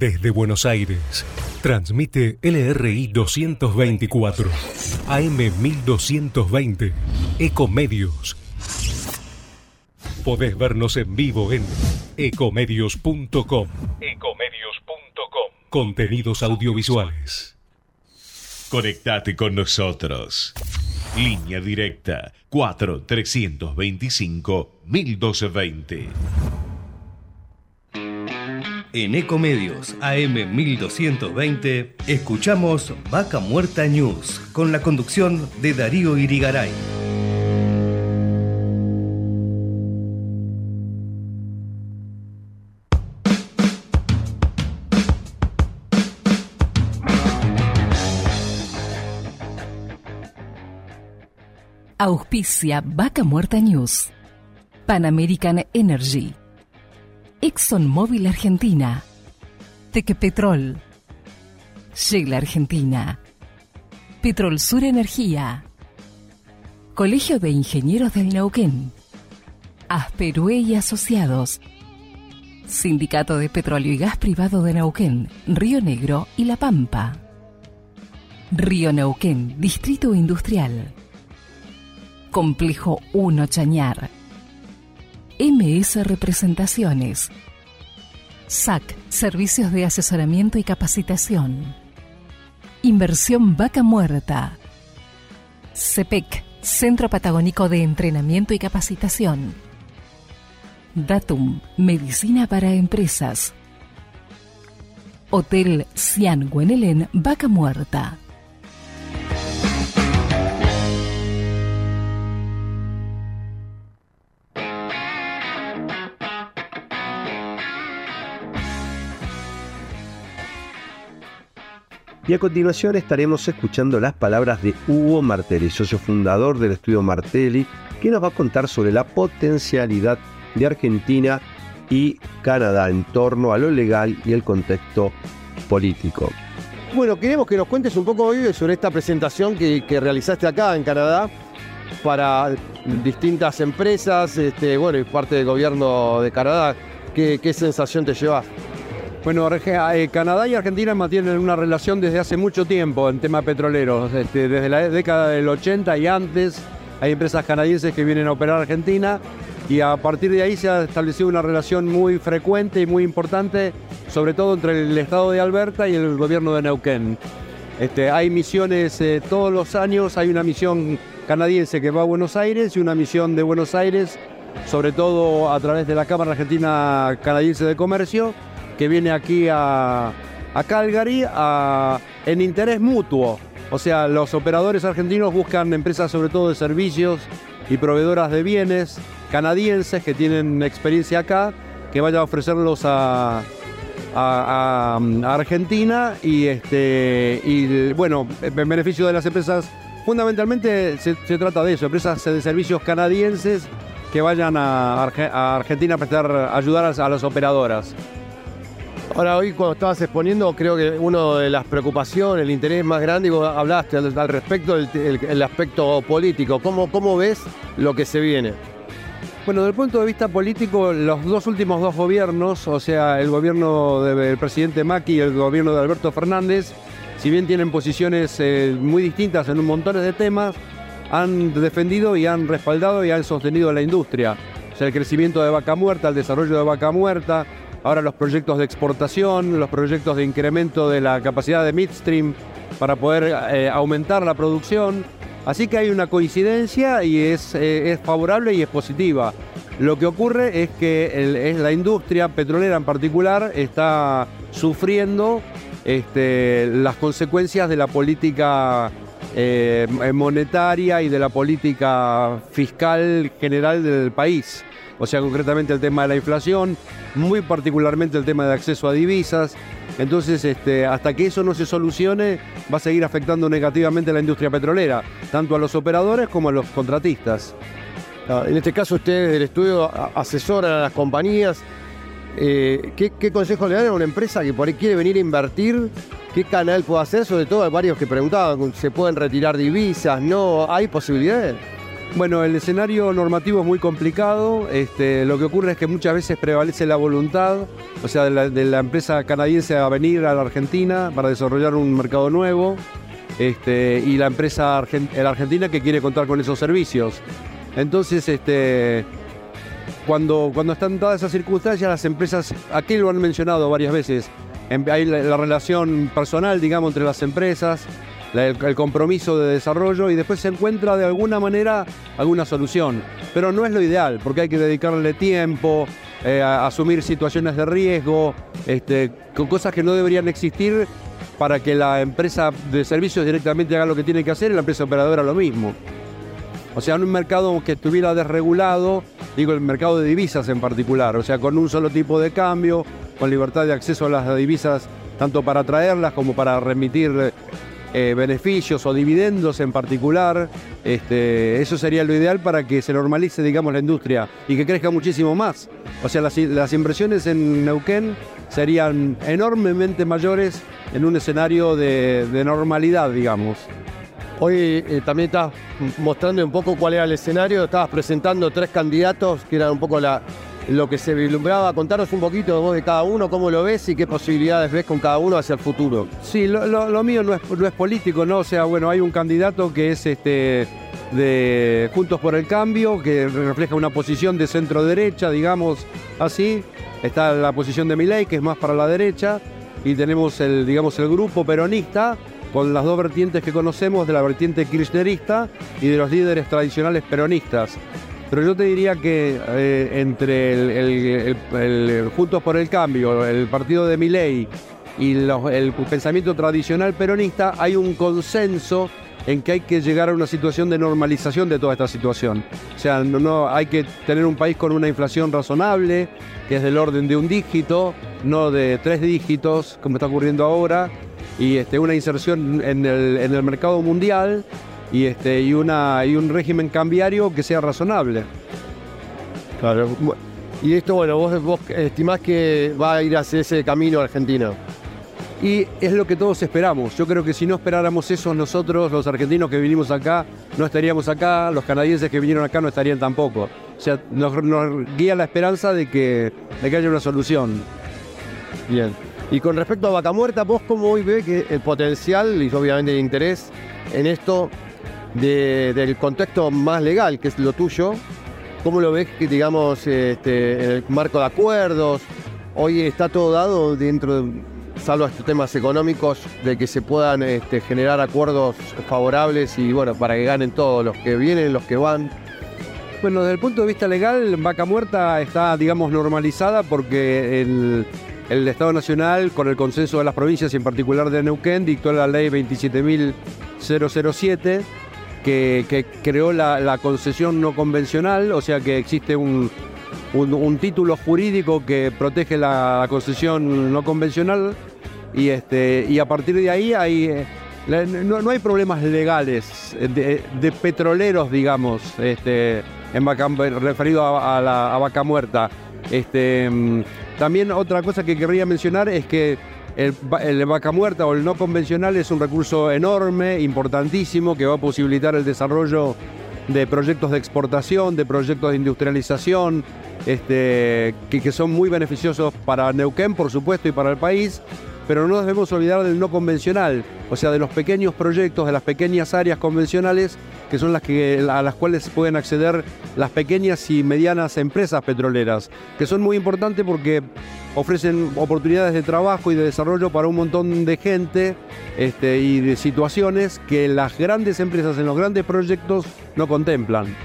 Desde Buenos Aires, transmite LRI 224, AM 1220, Ecomedios Podés vernos en vivo en ecomedios.com. Ecomedios.com. Contenidos audiovisuales. Conectate con nosotros. Línea directa 4 325 1220. En Ecomedios AM 1220 escuchamos Vaca Muerta News con la conducción de Darío Irigaray. Auspicia Vaca Muerta News. Pan American Energy. ExxonMobil Argentina. Tequepetrol. Shell Argentina. Petrol Sur Energía. Colegio de Ingenieros del Neuquén. Asperue y Asociados. Sindicato de Petróleo y Gas Privado de Neuquén, Río Negro y La Pampa. Río Neuquén, Distrito Industrial. Complejo 1 Chañar. MS Representaciones. SAC, Servicios de Asesoramiento y Capacitación. Inversión Vaca Muerta. CEPEC, Centro Patagónico de Entrenamiento y Capacitación. Datum, Medicina para Empresas. Hotel Cian Guenelén, Vaca Muerta. Y a continuación estaremos escuchando las palabras de Hugo Martelli, socio fundador del estudio Martelli, que nos va a contar sobre la potencialidad de Argentina y Canadá en torno a lo legal y el contexto político. Bueno, queremos que nos cuentes un poco hoy sobre esta presentación que, realizaste acá en Canadá para distintas empresas, este, bueno, y parte del gobierno de Canadá. ¿Qué, qué sensación te llevas? Bueno, eh, Canadá y Argentina mantienen una relación desde hace mucho tiempo en tema petrolero, este, desde la década del 80 y antes. Hay empresas canadienses que vienen a operar a Argentina y a partir de ahí se ha establecido una relación muy frecuente y muy importante, sobre todo entre el estado de Alberta y el gobierno de Neuquén. Este, hay misiones eh, todos los años, hay una misión canadiense que va a Buenos Aires y una misión de Buenos Aires, sobre todo a través de la Cámara Argentina Canadiense de Comercio, que viene aquí a, Calgary en interés mutuo. O sea, los operadores argentinos buscan empresas sobre todo de servicios y proveedoras de bienes canadienses que tienen experiencia acá, que vayan a ofrecerlos a, Argentina y, este, y bueno, en beneficio de las empresas, fundamentalmente se, trata de eso, empresas de servicios canadienses que vayan a, Argentina a prestar, ayudar a las operadoras. Ahora, hoy cuando estabas exponiendo, creo que una de las preocupaciones, el interés más grande, y vos hablaste al, respecto del aspecto político. ¿Cómo, ¿Cómo ves lo que se viene? Bueno, desde el punto de vista político, los dos últimos dos gobiernos, o sea, el gobierno del presidente Macri y el gobierno de Alberto Fernández, si bien tienen posiciones eh, muy distintas en un montón de temas, han defendido y han respaldado y han sostenido la industria. O sea, el crecimiento de vaca muerta, el desarrollo de vaca muerta, ahora los proyectos de exportación, los proyectos de incremento de la capacidad de midstream para poder eh, aumentar la producción. Así que hay una coincidencia y es, eh, es favorable y es positiva. Lo que ocurre es que la industria petrolera en particular está sufriendo este, las consecuencias de la política eh, monetaria y de la política fiscal general del país o sea, concretamente el tema de la inflación, muy particularmente el tema de acceso a divisas. Entonces, este, hasta que eso no se solucione, va a seguir afectando negativamente a la industria petrolera, tanto a los operadores como a los contratistas. Ah, en este caso, ustedes del estudio asesoran a las compañías. Eh, ¿qué, consejo le dan a una empresa que por ahí quiere venir a invertir? ¿Qué canal puede hacer? Sobre todo hay varios que preguntaban, ¿se pueden retirar divisas? ¿No? ¿Hay posibilidades? Bueno, el escenario normativo es muy complicado. Este, lo que ocurre es que muchas veces prevalece la voluntad, o sea, de la, empresa canadiense a venir a la Argentina para desarrollar un mercado nuevo, este, y la empresa argentina que quiere contar con esos servicios. Entonces, este, cuando, cuando están dadas esas circunstancias, las empresas, aquí lo han mencionado varias veces, hay la relación personal, digamos, entre las empresas el, compromiso de desarrollo y después se encuentra de alguna manera alguna solución. Pero no es lo ideal, porque hay que dedicarle tiempo, eh, asumir situaciones de riesgo, este, con cosas que no deberían existir para que la empresa de servicios directamente haga lo que tiene que hacer y la empresa operadora lo mismo. O sea, en un mercado que estuviera desregulado, digo el mercado de divisas en particular, o sea, con un solo tipo de cambio, con libertad de acceso a las divisas, tanto para traerlas como para remitir eh, beneficios o dividendos en particular. Este, eso sería lo ideal para que se normalice, digamos, la industria y que crezca muchísimo más. O sea, las, inversiones en Neuquén serían enormemente mayores en un escenario de, normalidad, digamos. Hoy eh, también estás mostrando un poco cuál era el escenario, estabas presentando tres candidatos que eran un poco la, lo que se vislumbraba. Contanos un poquito vos de cada uno, cómo lo ves y qué posibilidades ves con cada uno hacia el futuro. Sí, lo, mío no es, no es político, ¿no? O sea, bueno, hay un candidato que es este de Juntos por el Cambio, que refleja una posición de centro derecha, digamos así. Está la posición de Milei, que es más para la derecha, y tenemos el, digamos, el grupo peronista con las dos vertientes que conocemos, de la vertiente kirchnerista y de los líderes tradicionales peronistas. Pero yo te diría que eh, entre Juntos por el Cambio, el partido de Milei y el pensamiento tradicional peronista, hay un consenso en que hay que llegar a una situación de normalización de toda esta situación. O sea, no, hay que tener un país con una inflación razonable, que es del orden de un dígito, no de tres dígitos, como está ocurriendo ahora, y este, una inserción en el mercado mundial y, este, y, una, y un régimen cambiario que sea razonable. Claro. Y esto, bueno, vos, vos estimás que va a ir hacia ese camino Argentina. Y es lo que todos esperamos. Yo creo que si no esperáramos eso, nosotros, los argentinos que vinimos acá, no estaríamos acá, los canadienses que vinieron acá no estarían tampoco. O sea, nos, nos guía la esperanza de que, de que haya una solución. Bien. Y con respecto a Vaca Muerta, vos cómo hoy ves que el potencial y obviamente el interés en esto de- del contexto más legal, que es lo tuyo, ¿cómo lo ves digamos este, en el marco de acuerdos? Hoy está todo dado dentro de, salvo estos temas económicos, de que se puedan este, generar acuerdos favorables y bueno, para que ganen todos los que vienen, los que van. Bueno, desde el punto de vista legal, Vaca Muerta está, digamos, normalizada porque el, el Estado Nacional, con el consenso de las provincias y en particular de Neuquén, dictó la ley 27.007 que, creó la, concesión no convencional, o sea que existe un, un- título jurídico que protege la concesión no convencional y, este, y a partir de ahí hay, eh, no, no hay problemas legales de, de petroleros, digamos, este, en referido a, la, Vaca Muerta. Este, mm, también otra cosa que querría mencionar es que el, va- el vaca muerta o el no convencional es un recurso enorme, importantísimo, que va a posibilitar el desarrollo de proyectos de exportación, de proyectos de industrialización, este, que, que son muy beneficiosos para Neuquén, por supuesto, y para el país, pero no debemos olvidar del no convencional, o sea, de los pequeños proyectos, de las pequeñas áreas convencionales, que son las que, a las cuales pueden acceder las pequeñas y medianas empresas petroleras, que son muy importantes porque ofrecen oportunidades de trabajo y de desarrollo para un montón de gente este, y de situaciones que las grandes empresas en los grandes proyectos no contemplan.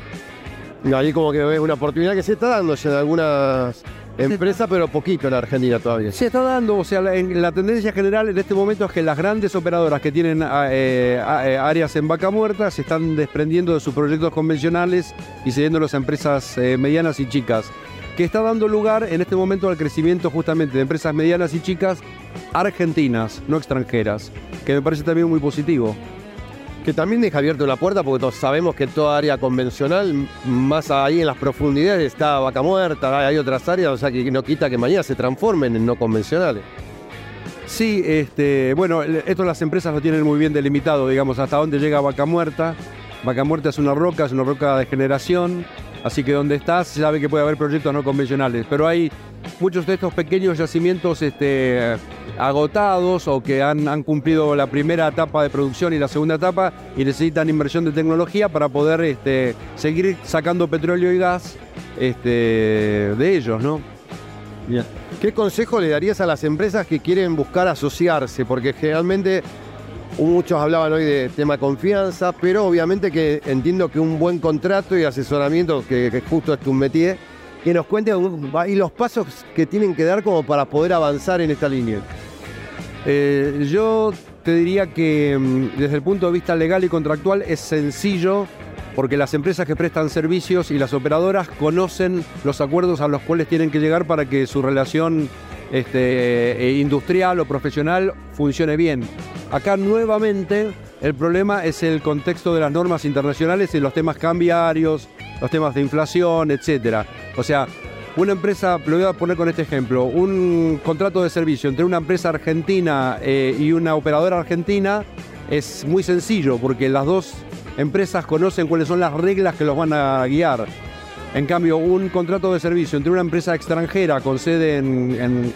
Ahí como que ves una oportunidad que se está dando ya en algunas empresas, pero poquito en Argentina todavía. Se está dando, o sea, la, en- la tendencia general en este momento es que las grandes operadoras que tienen ah, eh, ah, eh, áreas en vaca muerta se están desprendiendo de sus proyectos convencionales y cediéndolos a empresas eh, medianas y chicas, que está dando lugar en este momento al crecimiento justamente de empresas medianas y chicas argentinas, no extranjeras, que me parece también muy positivo. Que también deja abierta una puerta porque todos sabemos que toda área convencional, más ahí en las profundidades está vaca muerta, hay otras áreas, o sea que no quita que mañana se transformen en no convencionales. Sí, este, bueno, esto las empresas lo tienen muy bien delimitado, digamos, hasta dónde llega Vaca Muerta. Vaca Muerta es una roca, es una roca de generación, así que donde estás se sabe que puede haber proyectos no convencionales, pero hay muchos de estos pequeños yacimientos este, agotados o que han, cumplido la primera etapa de producción y la segunda etapa y necesitan inversión de tecnología para poder este, seguir sacando petróleo y gas este, de ellos, ¿no? ¿Qué consejo le darías a las empresas que quieren buscar asociarse? Porque generalmente muchos hablaban hoy de tema confianza, pero obviamente que entiendo que un buen contrato y asesoramiento, que, que justo es tu métier, que nos cuente y los pasos que tienen que dar como para poder avanzar en esta línea. Eh, yo te diría que mm, desde el punto de vista legal y contractual es sencillo porque las empresas que prestan servicios y las operadoras conocen los acuerdos a los cuales tienen que llegar para que su relación este, eh, industrial o profesional funcione bien. Acá nuevamente el problema es el contexto de las normas internacionales y los temas cambiarios, los temas de inflación, etcétera. O sea, una empresa, lo voy a poner con este ejemplo, un contrato de servicio entre una empresa argentina eh, y una operadora argentina es muy sencillo porque las dos empresas conocen cuáles son las reglas que los van a guiar. En cambio, un contrato de servicio entre una empresa extranjera con sede en,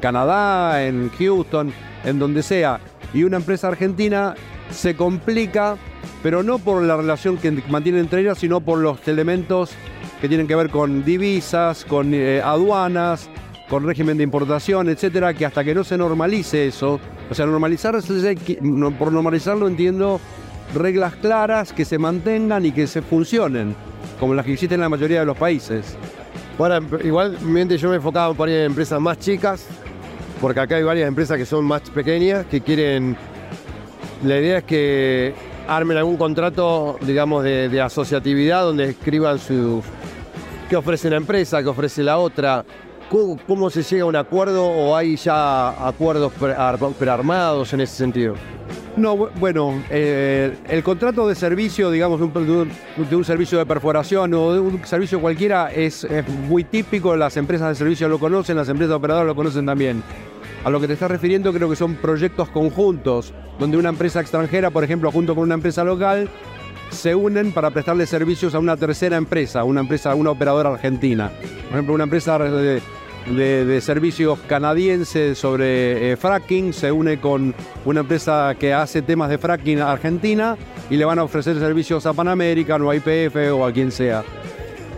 Canadá, en Houston, en donde sea, y una empresa argentina se complica, pero no por la relación que mantienen entre ellas, sino por los elementos que tienen que ver con divisas, con eh, aduanas, con régimen de importación, etcétera, que hasta que no se normalice eso, o sea, normalizar, no, por normalizarlo entiendo reglas claras que se mantengan y que se funcionen, como las que existen en la mayoría de los países. Bueno, igualmente yo me enfocaba por en empresas más chicas, porque acá hay varias empresas que son más pequeñas, que quieren... La idea es que armen algún contrato, digamos, de, asociatividad donde escriban sus... qué ofrece la empresa, qué ofrece la otra, cómo, cómo se llega a un acuerdo o hay ya acuerdos pre- ar- prearmados en ese sentido. No, bu- bueno, eh, el contrato de servicio, digamos, de un, servicio de perforación o de un servicio cualquiera es, es muy típico, las empresas de servicio lo conocen, las empresas operadoras lo conocen también. A lo que te estás refiriendo creo que son proyectos conjuntos, donde una empresa extranjera, por ejemplo, junto con una empresa local, se unen para prestarle servicios a una tercera empresa, una empresa, una operadora argentina. Por ejemplo, una empresa de, de- servicios canadiense sobre eh, fracking se une con una empresa que hace temas de fracking argentina y le van a ofrecer servicios a Pan American o a IPF o a quien sea.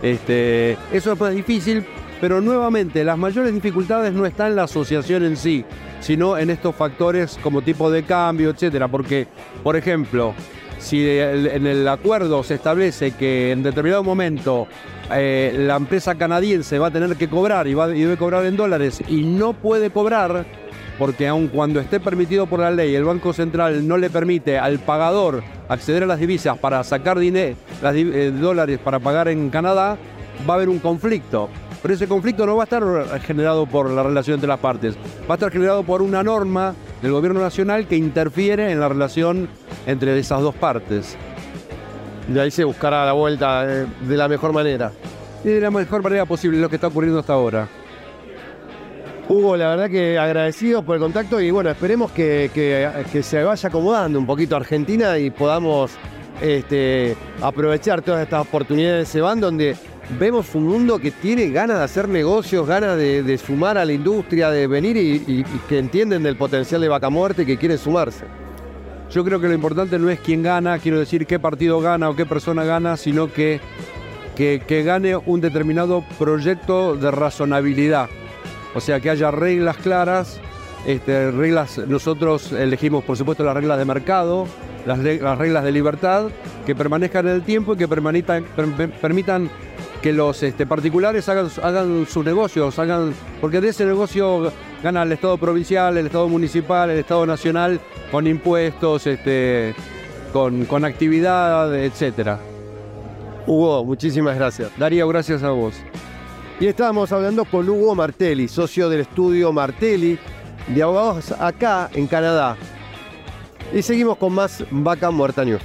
Este, eso es difícil, pero nuevamente las mayores dificultades no están en la asociación en sí, sino en estos factores como tipo de cambio, etcétera. Porque, por ejemplo, si en el acuerdo se establece que en determinado momento eh, la empresa canadiense va a tener que cobrar y, debe cobrar en dólares y no puede cobrar, porque aun cuando esté permitido por la ley, el Banco Central no le permite al pagador acceder a las divisas para sacar dinero, las eh, dólares para pagar en Canadá, va a haber un conflicto. Pero ese conflicto no va a estar generado por la relación entre las partes, va a estar generado por una norma del gobierno nacional que interfiere en la relación entre esas dos partes. De ahí se buscará la vuelta eh, de la mejor manera. Y de la mejor manera posible lo que está ocurriendo hasta ahora. Hugo, la verdad que agradecidos por el contacto y bueno, esperemos que, que- que se vaya acomodando un poquito Argentina y podamos este, aprovechar todas estas oportunidades se van donde vemos un mundo que tiene ganas de hacer negocios, ganas de, de sumar a la industria, de venir y, y- y que entienden del potencial de Vaca Muerte y que quieren sumarse. Yo creo que lo importante no es quién gana, quiero decir qué partido gana o qué persona gana, sino que, que, que gane un determinado proyecto de razonabilidad. O sea, que haya reglas claras, este, reglas, nosotros elegimos por supuesto las reglas de mercado, las, las reglas de libertad, que permanezcan en el tiempo y que permanitan- per- permitan que los este, particulares hagan, hagan sus negocios, hagan, porque de ese negocio gana el Estado provincial, el Estado municipal, el Estado nacional, con impuestos, este, con, con actividad, etcétera. Hugo, muchísimas gracias. Darío, gracias a vos. Y estábamos hablando con Hugo Martelli, socio del estudio Martelli de abogados acá en Canadá. Y seguimos con más Vaca Muerta News.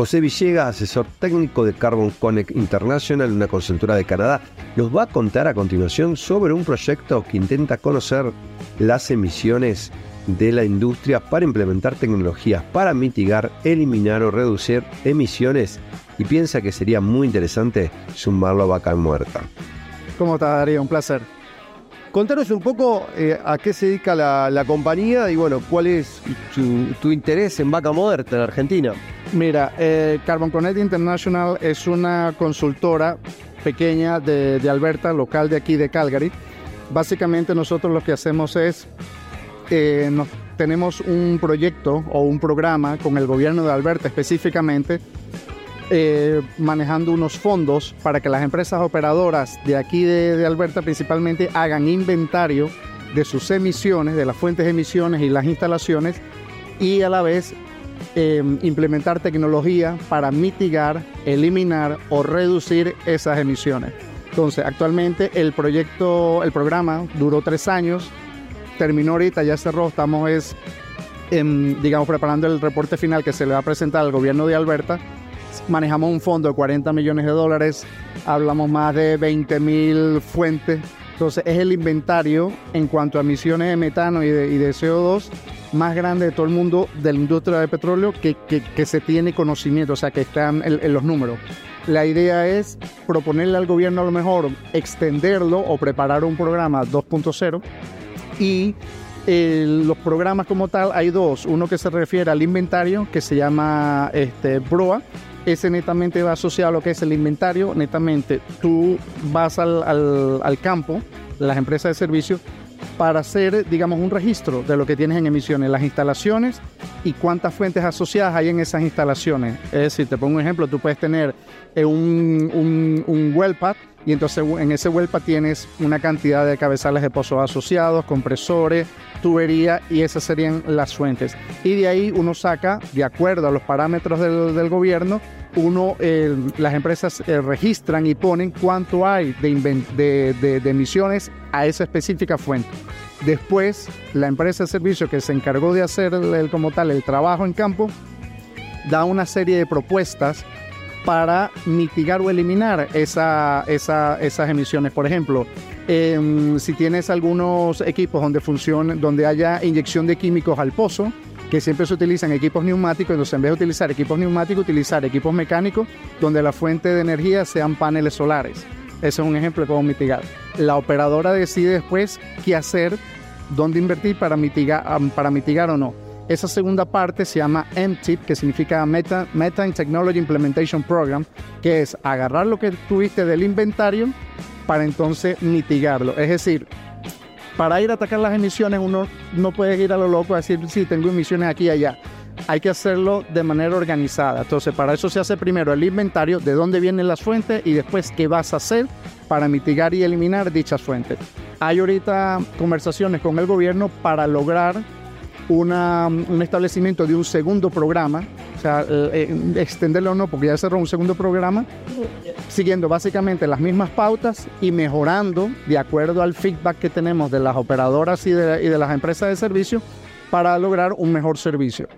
José Villegas, asesor técnico de Carbon Connect International, una consultora de Canadá, nos va a contar a continuación sobre un proyecto que intenta conocer las emisiones de la industria para implementar tecnologías para mitigar, eliminar o reducir emisiones y piensa que sería muy interesante sumarlo a vaca muerta. ¿Cómo estás, Darío? Un placer. Contanos un poco eh, a qué se dedica la, la compañía y bueno, cuál es tu, tu interés en Vaca Muerta en Argentina. Mira, eh, Carbon Connect International es una consultora pequeña de, de Alberta, local de aquí de Calgary. Básicamente nosotros lo que hacemos es, eh, tenemos un proyecto o un programa con el gobierno de Alberta específicamente, eh, manejando unos fondos para que las empresas operadoras de aquí de, de Alberta principalmente hagan inventario de sus emisiones, de las fuentes de emisiones y las instalaciones y a la vez eh, implementar tecnología para mitigar, eliminar o reducir esas emisiones. Entonces, actualmente el proyecto, el programa duró tres años, terminó ahorita, ya cerró, estamos es, em, digamos, preparando el reporte final que se le va a presentar al gobierno de Alberta. Manejamos un fondo de 40 millones de dólares, hablamos más de 20 mil fuentes Entonces es el inventario en cuanto a emisiones de metano y de CO2 más grande de todo el mundo de la industria de petróleo que, que- se tiene conocimiento, o sea, que están en, los números. La idea es proponerle al gobierno a lo mejor extenderlo o preparar un programa 2.0 y eh, los programas como tal hay dos. Uno que se refiere al inventario, que se llama este, BROA. Ese netamente va asociado a lo que es el inventario. Netamente tú vas al, al- al campo, las empresas de servicio, para hacer, digamos, un registro de lo que tienes en emisiones, las instalaciones y cuántas fuentes asociadas hay en esas instalaciones. Es decir, te pongo un ejemplo, tú puedes tener eh, un, un, un well pad y entonces en ese pad tienes una cantidad de cabezales de pozos asociados, compresores, tubería y esas serían las fuentes. Y de ahí uno saca, de acuerdo a los parámetros del, del gobierno, uno, eh, las empresas eh, registran y ponen cuánto hay de, de- de- de emisiones a esa específica fuente. Después, la empresa de servicio que se encargó de hacer el- como tal el trabajo en campo, da una serie de propuestas para mitigar o eliminar esa- esa- esas emisiones. Por ejemplo, em, si tienes algunos equipos donde funcionen, donde haya inyección de químicos al pozo, que siempre se utilizan equipos neumáticos, entonces en vez de utilizar equipos neumáticos, utilizar equipos mecánicos donde la fuente de energía sean paneles solares. Ese es un ejemplo de cómo mitigar. La operadora decide después qué hacer, dónde invertir para mitigar, para mitigar o no. Esa segunda parte se llama MTIP, que significa Meta, Methane Technology Implementation Program, que es agarrar lo que tuviste del inventario para entonces mitigarlo. Es decir, para ir a atacar las emisiones uno no puede ir a lo loco a decir, sí, tengo emisiones aquí y allá. Hay que hacerlo de manera organizada. Entonces, para eso se hace primero el inventario, de dónde vienen las fuentes y después qué vas a hacer para mitigar y eliminar dichas fuentes. Hay ahorita conversaciones con el gobierno para lograr una- un establecimiento de un segundo programa, o sea, eh, eh, extenderlo o no, porque ya cerró un segundo programa, siguiendo básicamente las mismas pautas y mejorando de acuerdo al feedback que tenemos de las operadoras y de, las empresas de servicio para lograr un mejor servicio.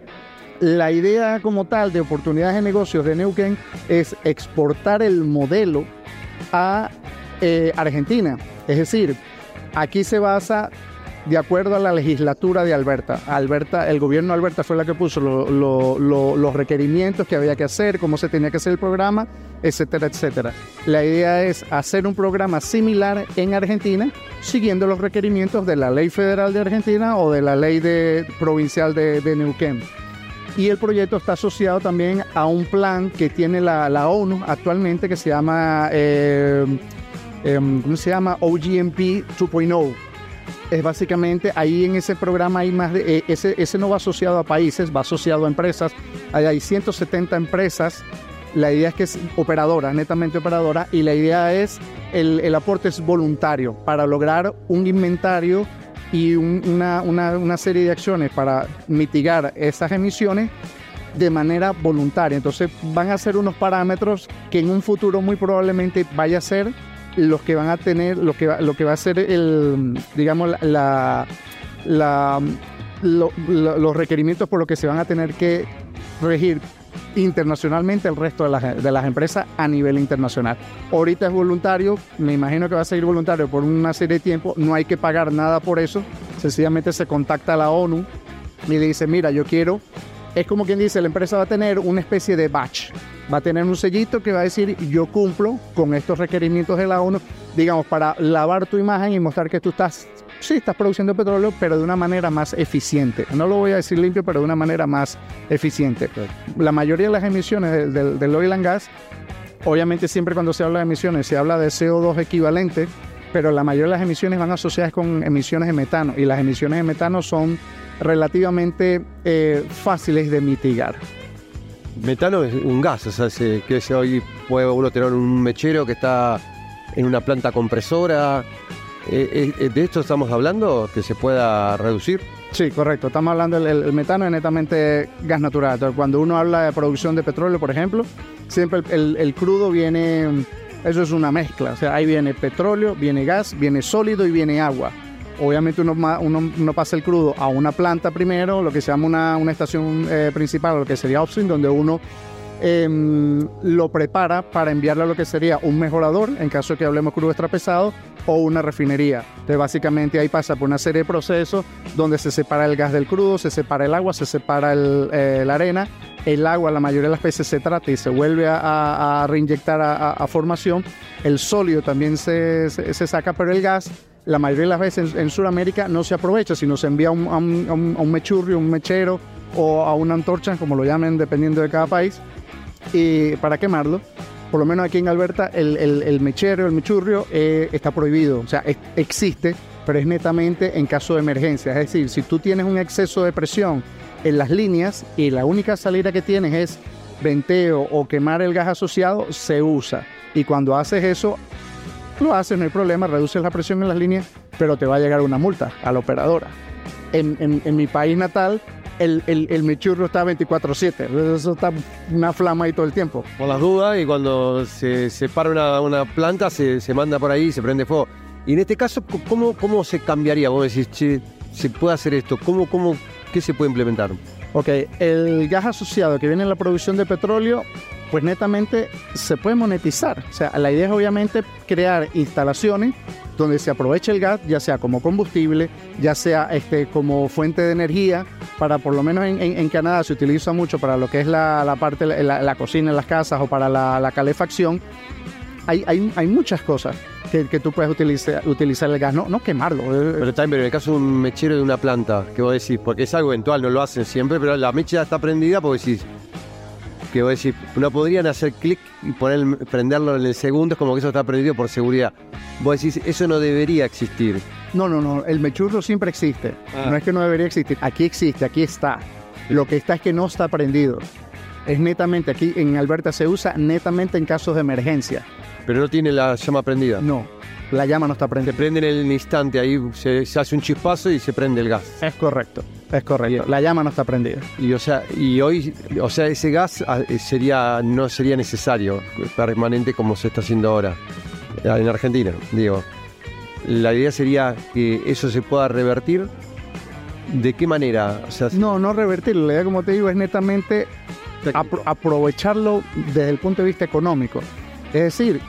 La idea como tal de oportunidades de negocios de Neuquén es exportar el modelo a eh, Argentina. Es decir, aquí se basa de acuerdo a la legislatura de Alberta. Alberta, el gobierno de Alberta fue la que puso lo- lo- lo- los requerimientos que había que hacer, cómo se tenía que hacer el programa, etcétera, etcétera. La idea es hacer un programa similar en Argentina, siguiendo los requerimientos de la ley federal de Argentina o de la ley provincial de, Neuquén. Y el proyecto está asociado también a un plan que tiene la, la ONU actualmente que se llama, eh, em, ¿cómo se llama? OGMP 2.0 es básicamente ahí en ese programa hay más de eh, ese, ese no va asociado a países, va asociado a empresas. Hay 170 empresas. La idea es que es operadora, netamente operadora, y la idea es el, el aporte es voluntario para lograr un inventario y un- una, una- una serie de acciones para mitigar esas emisiones de manera voluntaria. Entonces van a ser unos parámetros que en un futuro muy probablemente vaya a ser los que van a tener, lo que va, lo que va a ser el, digamos, la, la- la- lo- lo- los requerimientos por los que se van a tener que regir internacionalmente el resto de las, de las empresas a nivel internacional. Ahorita es voluntario, me imagino que va a seguir voluntario por una serie de tiempo, no hay que pagar nada por eso, sencillamente se contacta a la ONU y le dice, mira, yo quiero, es como quien dice, la empresa va a tener una especie de batch, va a tener un sellito que va a decir, yo cumplo con estos requerimientos de la ONU, digamos, para lavar tu imagen y mostrar que tú estás, sí, estás produciendo petróleo, pero de una manera más eficiente. No lo voy a decir limpio, pero de una manera más eficiente. La mayoría de las emisiones del, del- del oil and gas, obviamente siempre cuando se habla de emisiones se habla de CO2 equivalente, pero la mayoría de las emisiones van asociadas con emisiones de metano y las emisiones de metano son relativamente eh, fáciles de mitigar. Metano es un gas, o sea, se- que se hoy puede uno tener un mechero que está en una planta compresora. Eh, eh, ¿De esto estamos hablando? ¿Que se pueda reducir? Sí, correcto. Estamos hablando del el metano es netamente gas natural. Entonces, cuando uno habla de producción de petróleo, por ejemplo, siempre el, el- el crudo viene, eso es una mezcla. O sea, ahí viene petróleo, viene gas, viene sólido y viene agua. Obviamente uno, pasa el crudo a una planta primero, lo que se llama una, estación eh, principal, lo que sería upstream, donde uno em, lo prepara para enviarlo a lo que sería un mejorador, en caso de que hablemos crudo extra pesado, o una refinería. Entonces, básicamente ahí pasa por una serie de procesos donde se separa el gas del crudo, se separa el agua, se separa eh, la arena. El agua, la mayoría de las veces se trata y se vuelve a, reinyectar a formación. El sólido también se, se- se saca, pero el gas, la mayoría de las veces en, en Sudamérica no se aprovecha, sino se envía a un, un- mechurrio, un mechero o a una antorcha, como lo llamen dependiendo de cada país, y para quemarlo. Por lo menos aquí en Alberta el, el, mechero, el mechurrio eh, está prohibido, o sea, existe, pero es netamente en caso de emergencia. Es decir, si tú tienes un exceso de presión en las líneas y la única salida que tienes es venteo o quemar el gas asociado, se usa. Y cuando haces eso, lo haces, no hay problema, reduces la presión en las líneas, pero te va a llegar una multa a la operadora. En, en- mi país natal, el, el, mechurro está 24-7, eso está una flama ahí todo el tiempo. Por las dudas, y cuando se, se para una, una planta, se, se manda por ahí y se prende fuego. Y en este caso, ¿cómo, cómo se cambiaría? Vos decís, che, se puede hacer esto. ¿Cómo, cómo, ¿Qué se puede implementar? Ok, el gas asociado que viene en la producción de petróleo, pues netamente se puede monetizar. O sea, la idea es obviamente crear instalaciones donde se aproveche el gas, ya sea como combustible, ya sea este, como fuente de energía, para por lo menos en, Canadá se utiliza mucho para lo que es la, parte, la, la cocina en las casas o para la calefacción. Hay, hay, hay muchas cosas que, que tú puedes utilizar, utilizar el gas, no, no quemarlo. eh, Pero también, pero en el caso de un mechero de una planta, ¿qué vos decís? Porque es algo eventual, no lo hacen siempre, pero la mecha está prendida porque decís, que vos decís, no podrían hacer clic y poner, prenderlo en el segundo, es como que eso está prendido por seguridad. Vos decís, eso no debería existir. No, no, no, el mechurro siempre existe. Ah. No es que no debería existir, aquí existe, aquí está. Lo que está es que no está prendido. Es netamente, aquí en Alberta se usa netamente en casos de emergencia. Pero no tiene la llama prendida. No, la llama no está prendida. Se prende en el instante, ahí se, se hace un chispazo y se prende el gas. Es correcto, es correcto. La llama no está prendida. Y o sea, y hoy, o sea, ese gas ah, eh, sería, no sería necesario permanente como se está haciendo ahora eh, en Argentina, digo. La idea sería que eso se pueda revertir. ¿De qué manera? O sea, No, no revertirlo. La idea, como te digo, es netamente apro- aprovecharlo desde el punto de vista económico. Es decir,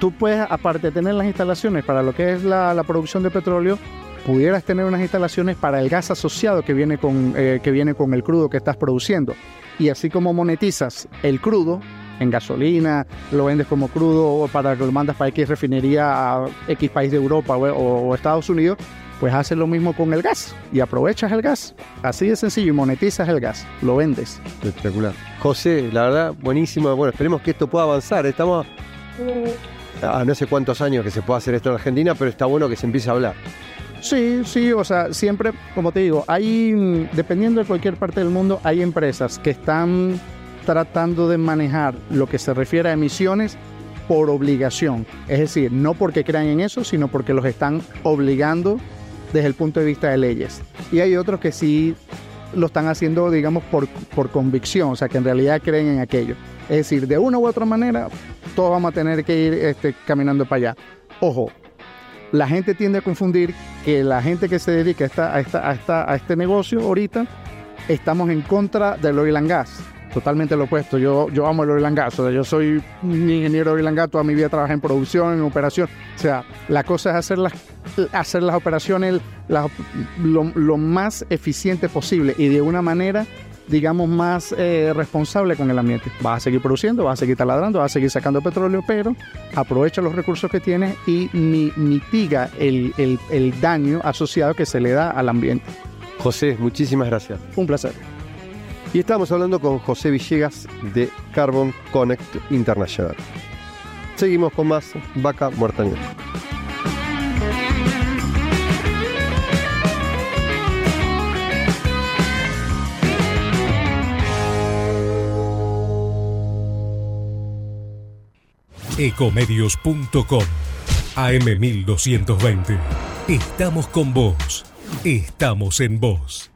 tú puedes, aparte de tener las instalaciones para lo que es la, la producción de petróleo, pudieras tener unas instalaciones para el gas asociado que viene, con, eh, que viene con el crudo que estás produciendo. Y así como monetizas el crudo en gasolina, lo vendes como crudo o para que lo mandas para X refinería a X país de Europa o, o Estados Unidos, pues haces lo mismo con el gas y aprovechas el gas. Así de sencillo y monetizas el gas, lo vendes. Espectacular. José, la verdad, buenísimo. Bueno, esperemos que esto pueda avanzar. Estamos a no sé cuántos años que se puede hacer esto en Argentina, pero está bueno que se empiece a hablar. Sí, sí, o sea, siempre, como te digo, hay, dependiendo de cualquier parte del mundo, hay empresas que están tratando de manejar lo que se refiere a emisiones por obligación. Es decir, no porque crean en eso, sino porque los están obligando desde el punto de vista de leyes. Y hay otros que sí lo están haciendo, digamos, por, por convicción, o sea, que en realidad creen en aquello. Es decir, de una u otra manera, todos vamos a tener que ir este, caminando para allá. Ojo, la gente tiende a confundir que la gente que se dedica a, esta- a, esta- a esta- a este negocio ahorita estamos en contra del oil and gas. Totalmente lo opuesto. Yo, yo amo el oil and gas. O sea, yo soy un ingeniero de oil and gas. Toda mi vida trabajé en producción, en operación. O sea, la cosa es hacer las, hacer las operaciones las- lo, lo más eficiente posible y de una manera digamos, más eh, responsable con el ambiente. Vas a seguir produciendo, vas a seguir taladrando, vas a seguir sacando petróleo, pero aprovecha los recursos que tienes y mi- mitiga el, el- el daño asociado que se le da al ambiente. José, muchísimas gracias. Un placer. Y estamos hablando con José Villegas de Carbon Connect International. Seguimos con más Vaca Muerta. Ecomedios.com AM1220. Estamos con vos. Estamos en vos.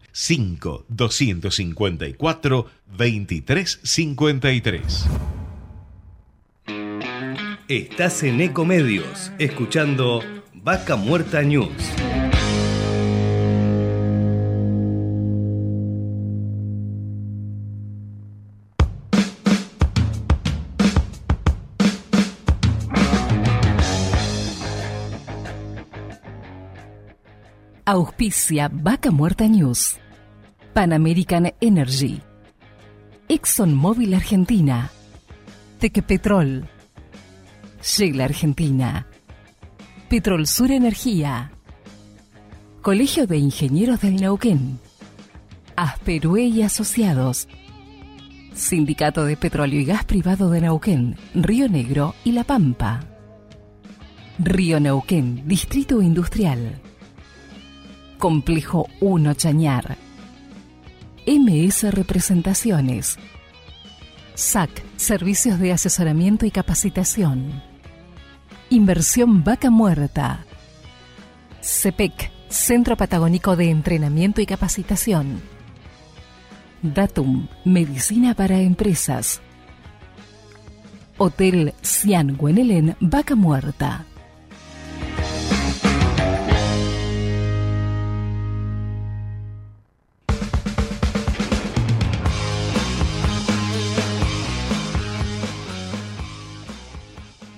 5 254 2353. Estás en Ecomedios, escuchando Vaca Muerta News. Auspicia Vaca Muerta News. Pan American Energy. ExxonMobil Argentina. Tequepetrol. Shell Argentina. Petrol Sur Energía. Colegio de Ingenieros del Neuquén. Asperue y Asociados. Sindicato de Petróleo y Gas Privado de Neuquén, Río Negro y La Pampa. Río Neuquén, Distrito Industrial. Complejo 1 Chañar. MS Representaciones. SAC, Servicios de Asesoramiento y Capacitación. Inversión Vaca Muerta. CEPEC, Centro Patagónico de Entrenamiento y Capacitación. Datum, Medicina para Empresas. Hotel Cian Guenelén, Vaca Muerta.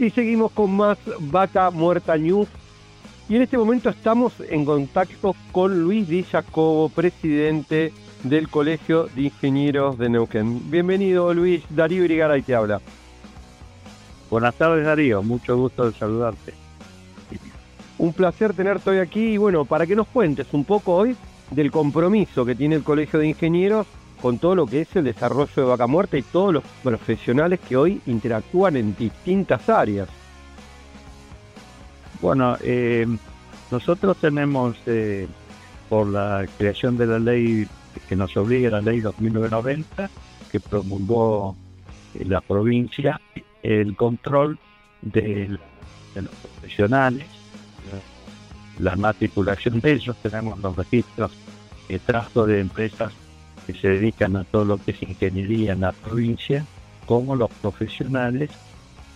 Y seguimos con más Vaca Muerta News. Y en este momento estamos en contacto con Luis Di Jacobo, presidente del Colegio de Ingenieros de Neuquén. Bienvenido Luis, Darío Irigaray te habla. Buenas tardes Darío, mucho gusto de saludarte. Un placer tenerte hoy aquí y bueno, para que nos cuentes un poco hoy del compromiso que tiene el Colegio de Ingenieros con todo lo que es el desarrollo de Vaca Muerta y todos los profesionales que hoy interactúan en distintas áreas. Bueno, eh, nosotros tenemos, eh, por la creación de la ley que nos obliga, la ley 2990, que promulgó eh, la provincia, el control de, de los profesionales, la matriculación de ellos, tenemos los registros de trato de empresas que se dedican a todo lo que es ingeniería en la provincia, como los profesionales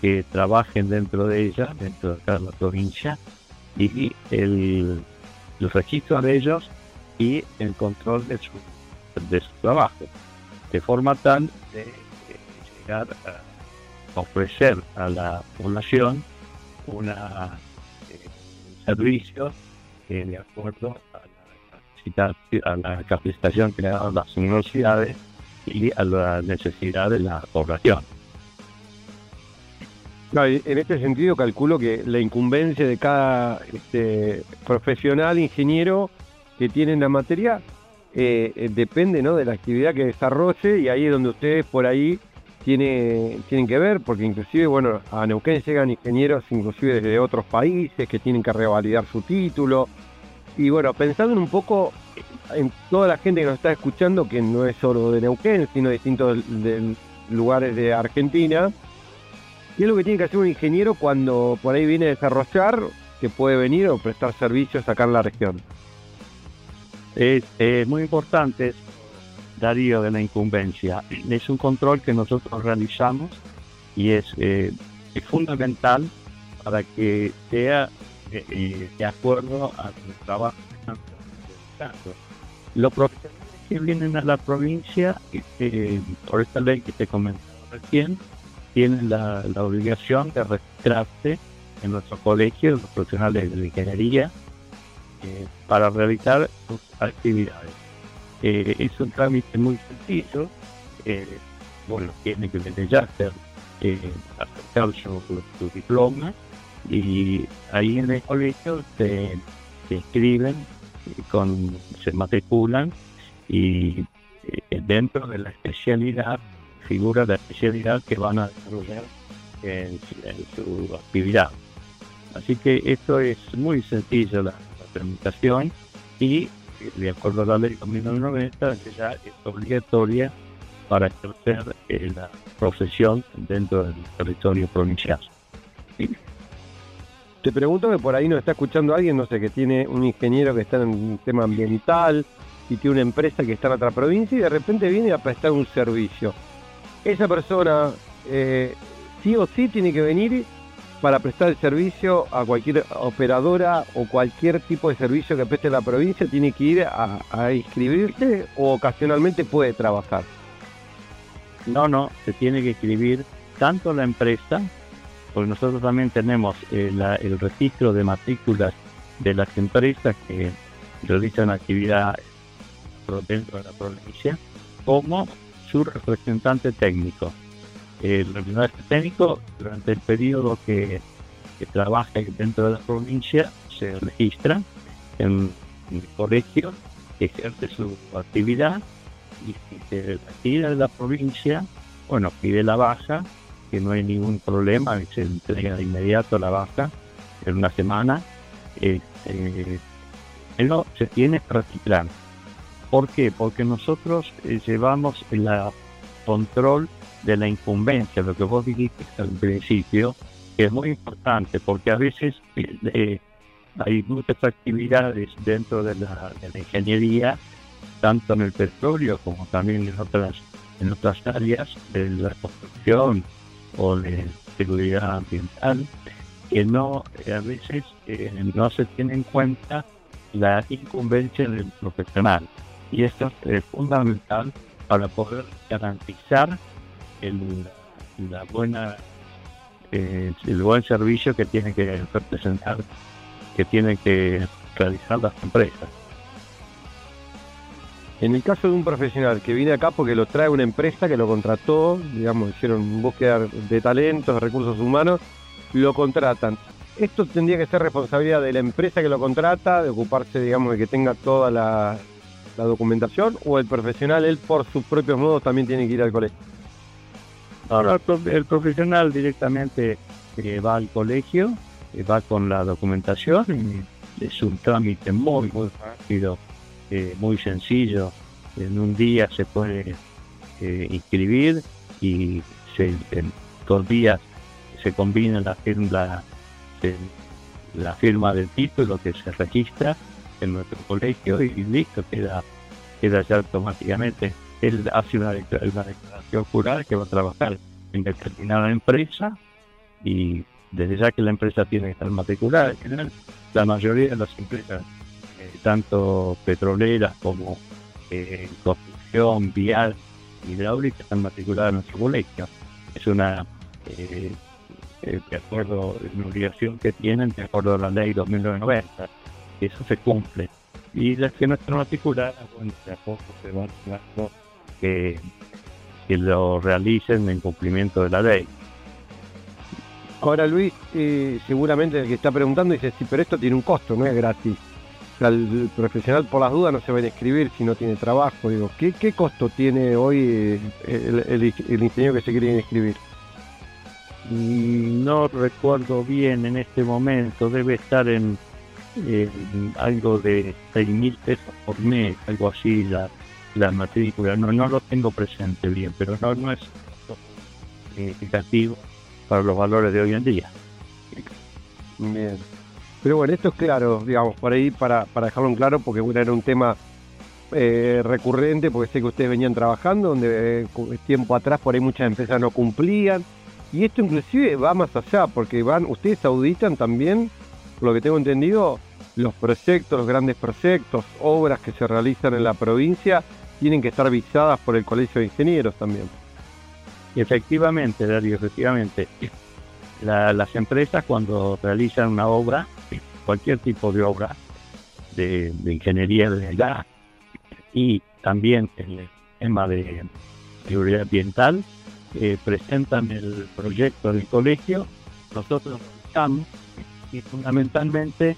que trabajen dentro de ella, dentro de cada provincia, y el, los registros de ellos y el control de su, de su trabajo, de forma tal de, llegar a ofrecer a la población una eh, servicio eh, de acuerdo a la, capacitación que le dan las universidades y a la necesidad de la población. En este sentido calculo que la incumbencia de cada este, profesional, ingeniero que tiene en la materia, eh, eh, depende ¿no? de la actividad que desarrolle y ahí es donde ustedes por ahí tiene, tienen que ver, porque inclusive, bueno, a Neuquén llegan ingenieros inclusive desde otros países que tienen que revalidar su título. Y bueno, pensando en un poco en toda la gente que nos está escuchando, que no es solo de Neuquén, sino de distintos lugares de Argentina, ¿qué es lo que tiene que hacer un ingeniero cuando por ahí viene a desarrollar, que puede venir o prestar servicios acá en la región? Es muy importante, Darío, de la incumbencia. Es un control que nosotros realizamos y es, eh, es fundamental para que sea de acuerdo trabajo que están realizando. Los profesionales que vienen a la provincia, eh, por esta ley que te comentaba recién, tienen la, obligación de registrarse en nuestro colegio, los profesionales de ingeniería, eh, para realizar sus actividades. Eh, es un trámite muy sencillo. Eh, bueno, tiene que desde ya hacer, eh, acercar su, su diploma y ahí en el colegio se inscriben, y con, se matriculan y eh, dentro de la especialidad figura la especialidad que van a desarrollar en, su actividad. Así que esto es muy sencillo la, la tramitación y de acuerdo a la ley 2090 que ya es obligatoria para ejercer eh, la profesión dentro del territorio provincial. Te pregunto que por ahí nos está escuchando alguien, no sé, que tiene un ingeniero que está en un tema ambiental y tiene una empresa que está en otra provincia y de repente viene a prestar un servicio. Esa persona eh, sí o sí tiene que venir para prestar el servicio a cualquier operadora o cualquier tipo de servicio que preste la provincia, tiene que ir a, a inscribirse o ocasionalmente puede trabajar. No, no, se tiene que escribir tanto la empresa, porque nosotros también tenemos eh, el registro de matrículas de las empresas que realizan actividad dentro de la provincia, como su representante técnico. El representante técnico, durante el periodo que, trabaje dentro de la provincia, se registra en, en el colegio, ejerce su actividad y si se retira de la provincia, bueno, pide la baja, que no hay ningún problema, se entrega de inmediato la baja en una semana, pero se tiene reciclar. ¿Por qué? Porque nosotros eh, llevamos el control de la incumbencia, lo que vos dijiste al principio, que es muy importante, porque a veces eh, eh, hay muchas actividades dentro de la, de la ingeniería, tanto en el petróleo como también en otras en otras áreas de la construcción o de seguridad ambiental, que no eh, a veces eh, no se tiene en cuenta la incumbencia del profesional. Y esto es fundamental para poder garantizar el, la buena eh, el buen servicio que tiene que representar, que tienen que realizar las empresas. En el caso de un profesional que viene acá porque lo trae una empresa que lo contrató, digamos, hicieron búsqueda de talentos, de recursos humanos, lo contratan. Esto tendría que ser responsabilidad de la empresa que lo contrata, de ocuparse, digamos, de que tenga toda la, la documentación, o el profesional, él por sus propios modos también tiene que ir al colegio. Ahora el, prof- el profesional directamente eh, va al colegio, eh, va con la documentación y es un trámite muy, muy rápido, eh, muy sencillo. En un día se puede eh, inscribir y se, en dos días se combina la firma, se- la firma del título que se registra en nuestro colegio y listo, queda, queda ya automáticamente. Él hace una, una declaración jurada que va a trabajar en determinada empresa y desde ya que la empresa tiene que estar matriculada, en general, la mayoría de las empresas, eh, tanto petroleras como eh, construcción, vial, hidráulica, están matriculadas en nuestro colegio. Es una, eh, eh, de acuerdo, una obligación que tienen de acuerdo a la ley 2990. y Eso se cumple. Y las que no están matriculadas, bueno, de a poco se van que, que lo realicen en cumplimiento de la ley. Ahora Luis, eh, seguramente el que está preguntando dice, sí, pero esto tiene un costo, no es gratis. O sea, el, profesional por las dudas no se va a inscribir si no tiene trabajo. Digo, ¿qué, qué costo tiene hoy eh, el, el- el ingeniero que se quiere inscribir? Mm, No recuerdo bien en este momento, debe estar en, en algo de 6 mil pesos por mes, algo así la, la matrícula. No, no lo tengo presente bien, pero no, no es significativo para los valores de hoy en día. Bien. Pero bueno, esto es claro, digamos, por ahí para, para dejarlo en claro, porque bueno, era un tema eh, recurrente, porque sé que ustedes venían trabajando, donde eh, tiempo atrás por ahí muchas empresas no cumplían. Y esto inclusive va más allá, porque van, ustedes auditan también, por lo que tengo entendido, los proyectos, los grandes proyectos, obras que se realizan en la provincia, tienen que estar visadas por el Colegio de Ingenieros también. Efectivamente, Darío, efectivamente. La- las empresas cuando realizan una obra, cualquier tipo de obra de, ingeniería de gas y también el tema de seguridad ambiental, eh, presentan el proyecto del colegio, nosotros revisamos y fundamentalmente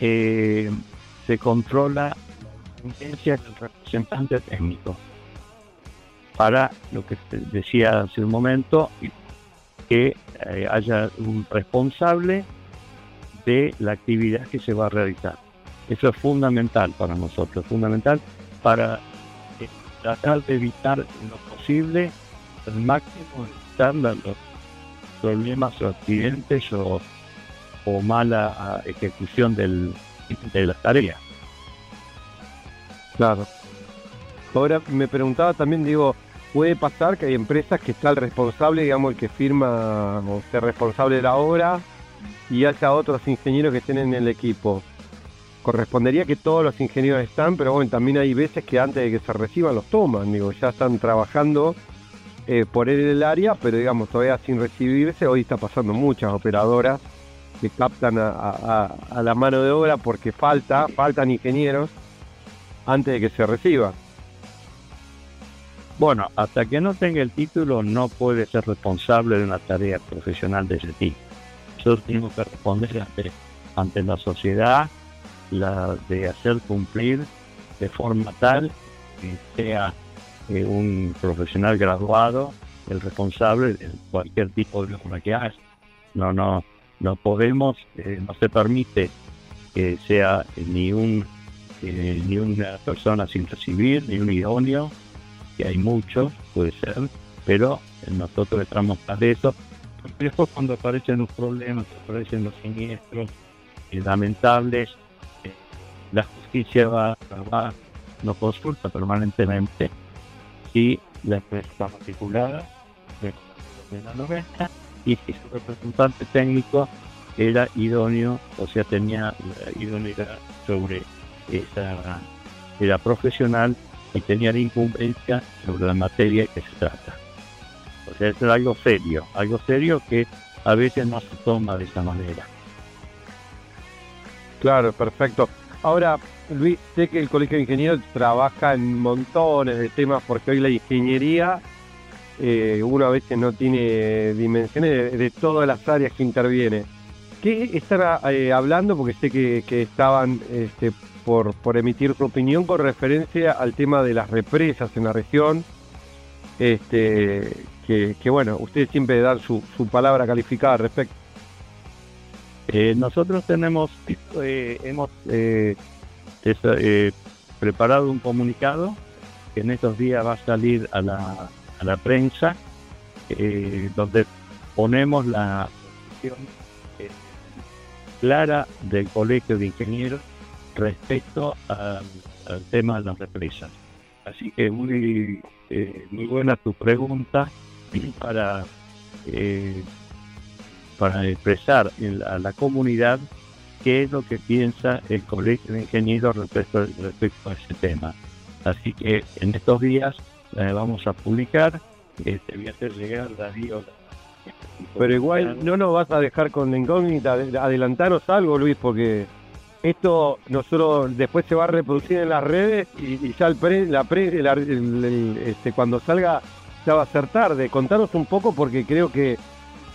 eh, se controla la tendencia del representante técnico. Para lo que decía hace un momento, que eh, haya un responsable de la actividad que se va a realizar. Eso es fundamental para nosotros, fundamental para eh, tratar de evitar lo posible, al máximo, evitar los problemas o accidentes o, o mala ah, ejecución del, de la tarea. Claro. Ahora me preguntaba también, digo, puede pasar que hay empresas que está el responsable, digamos, el que firma o sea responsable de la obra y haya otros ingenieros que estén en el equipo. Correspondería que todos los ingenieros están, pero bueno, también hay veces que antes de que se reciban los toman, digo, ya están trabajando eh, por el área, pero digamos, todavía sin recibirse, hoy está pasando muchas operadoras que captan a- a la mano de obra porque falta, faltan ingenieros antes de que se reciba. Bueno, hasta que no tenga el título no puede ser responsable de una tarea profesional de ese tipo. Yo tengo que responder ante, ante la sociedad la de hacer cumplir de forma tal que sea eh, un profesional graduado el responsable de cualquier tipo de obra que haga. No, no, no podemos, eh, no se permite que sea eh, ni un ni una persona sin recibir, ni un idóneo, que hay muchos, puede ser, pero nosotros estamos para eso. Después cuando aparecen los problemas, aparecen los siniestros eh, lamentables, eh, la justicia va, va, nos consulta permanentemente si la empresa está matriculada de la 90 y si su representante técnico era idóneo, o sea, tenía la idoneidad sobre esa, era profesional y tenía la incumbencia sobre la materia que se trata. O sea, es algo serio, algo serio que a veces no se toma de esa manera. Claro, perfecto. Ahora, Luis, sé que el Colegio de Ingenieros trabaja en montones de temas porque hoy la ingeniería, eh, uno a veces no tiene dimensiones de, todas las áreas que interviene. ¿Qué están eh, hablando? Porque sé que, que estaban este, por, por emitir su opinión con referencia al tema de las represas en la región. Este, que, que bueno, ustedes siempre dan su, su palabra calificada al respecto. Eh, nosotros tenemos, [LAUGHS] eh, hemos eh, eh, preparado un comunicado que en estos días va a salir a la, a la prensa, eh, donde ponemos la posición eh, clara del Colegio de Ingenieros respecto al, al tema de las represas. Así que muy, muy buena tu pregunta [COUGHS] para eh, para expresar a la comunidad qué es lo que piensa el Colegio de Ingenieros respecto, respecto a ese tema. Así que en estos días eh, vamos a publicar, este, voy a hacer llegar Darío. Pero igual no nos vas a dejar con la incógnita, de- adelantanos algo Luis, porque esto nosotros después se va a reproducir en las redes y, ya el pre- la pre- el- el- este, cuando salga ya va a ser tarde. Contanos un poco porque creo que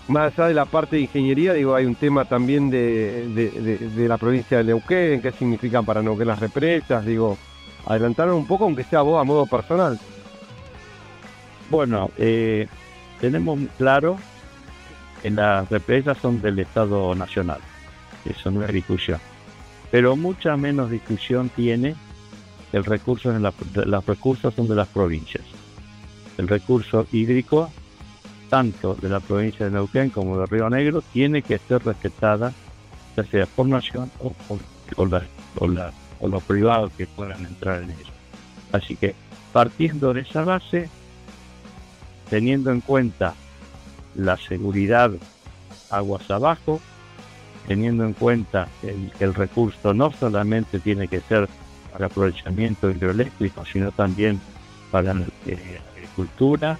más allá de la parte de ingeniería, digo, hay un tema también de, de- la provincia de Neuquén, qué significan para Neuquén las represas, digo, adelantaron un poco aunque sea vos a modo personal. Bueno, eh, tenemos claro que las represas son del Estado Nacional, eso no es discusión. Pero mucha menos discusión tiene el recurso en la- los recursos son de las provincias. El recurso hídrico, tanto de la provincia de Neuquén como de Río Negro, tiene que ser respetada, ya sea por nación o por los privados que puedan entrar en ello. Así que partiendo de esa base, teniendo en cuenta la seguridad aguas abajo, teniendo en cuenta el- que el recurso no solamente tiene que ser para aprovechamiento hidroeléctrico, sino también para eh, agricultura,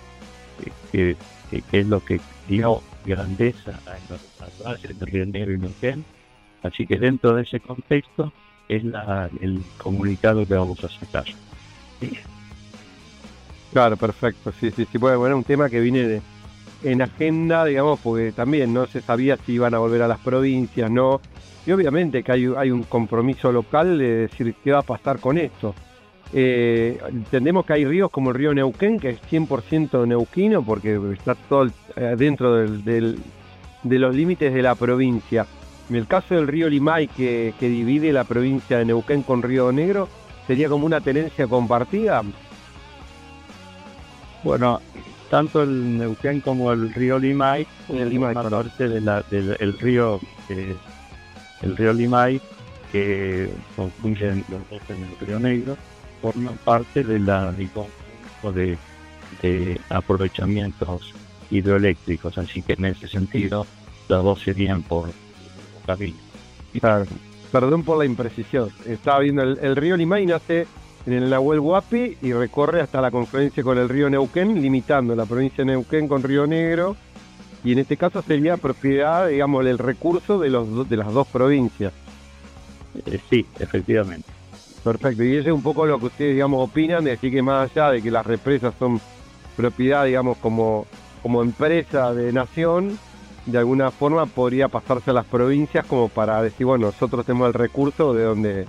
eh, que, es lo que dio grandeza a las valles de Río Negro y Neuquén. Así que dentro de ese contexto es la- el comunicado que vamos a sacar. Claro, perfecto. Sí, sí, sí. Bueno, bueno, un tema que viene en agenda, digamos, porque también no se sabía si iban a volver a las provincias, no. Y obviamente que hay, hay un compromiso local de decir qué va a pasar con esto. Eh, entendemos que hay ríos como el río Neuquén, que es 100% neuquino, porque está todo eh, dentro del- del- de los límites de la provincia. En el caso del río Limay, que, que divide la provincia de Neuquén con Río Negro, sería como una tenencia compartida. Bueno, tanto el Neuquén como el río Limay, el Limay parte de la, del el río, eh, el río Limay, que confluyen los dos en el río Negro, forman parte de la del conjunto de, de aprovechamientos hidroeléctricos, así que en ese sentido las dos serían por camino. Claro. Perdón por la imprecisión. Estaba viendo el, el río Limay nace en el Nahuel Huapi y recorre hasta la confluencia con el río Neuquén, limitando la provincia de Neuquén con Río Negro. Y en este caso sería propiedad, digamos, el recurso de, los, de las dos provincias. Eh, sí, efectivamente. Perfecto. Y eso es un poco lo que ustedes, digamos, opinan, de decir que más allá de que las represas son propiedad, digamos, como, como empresa de nación, de alguna forma podría pasarse a las provincias como para decir, bueno, nosotros tenemos el recurso de donde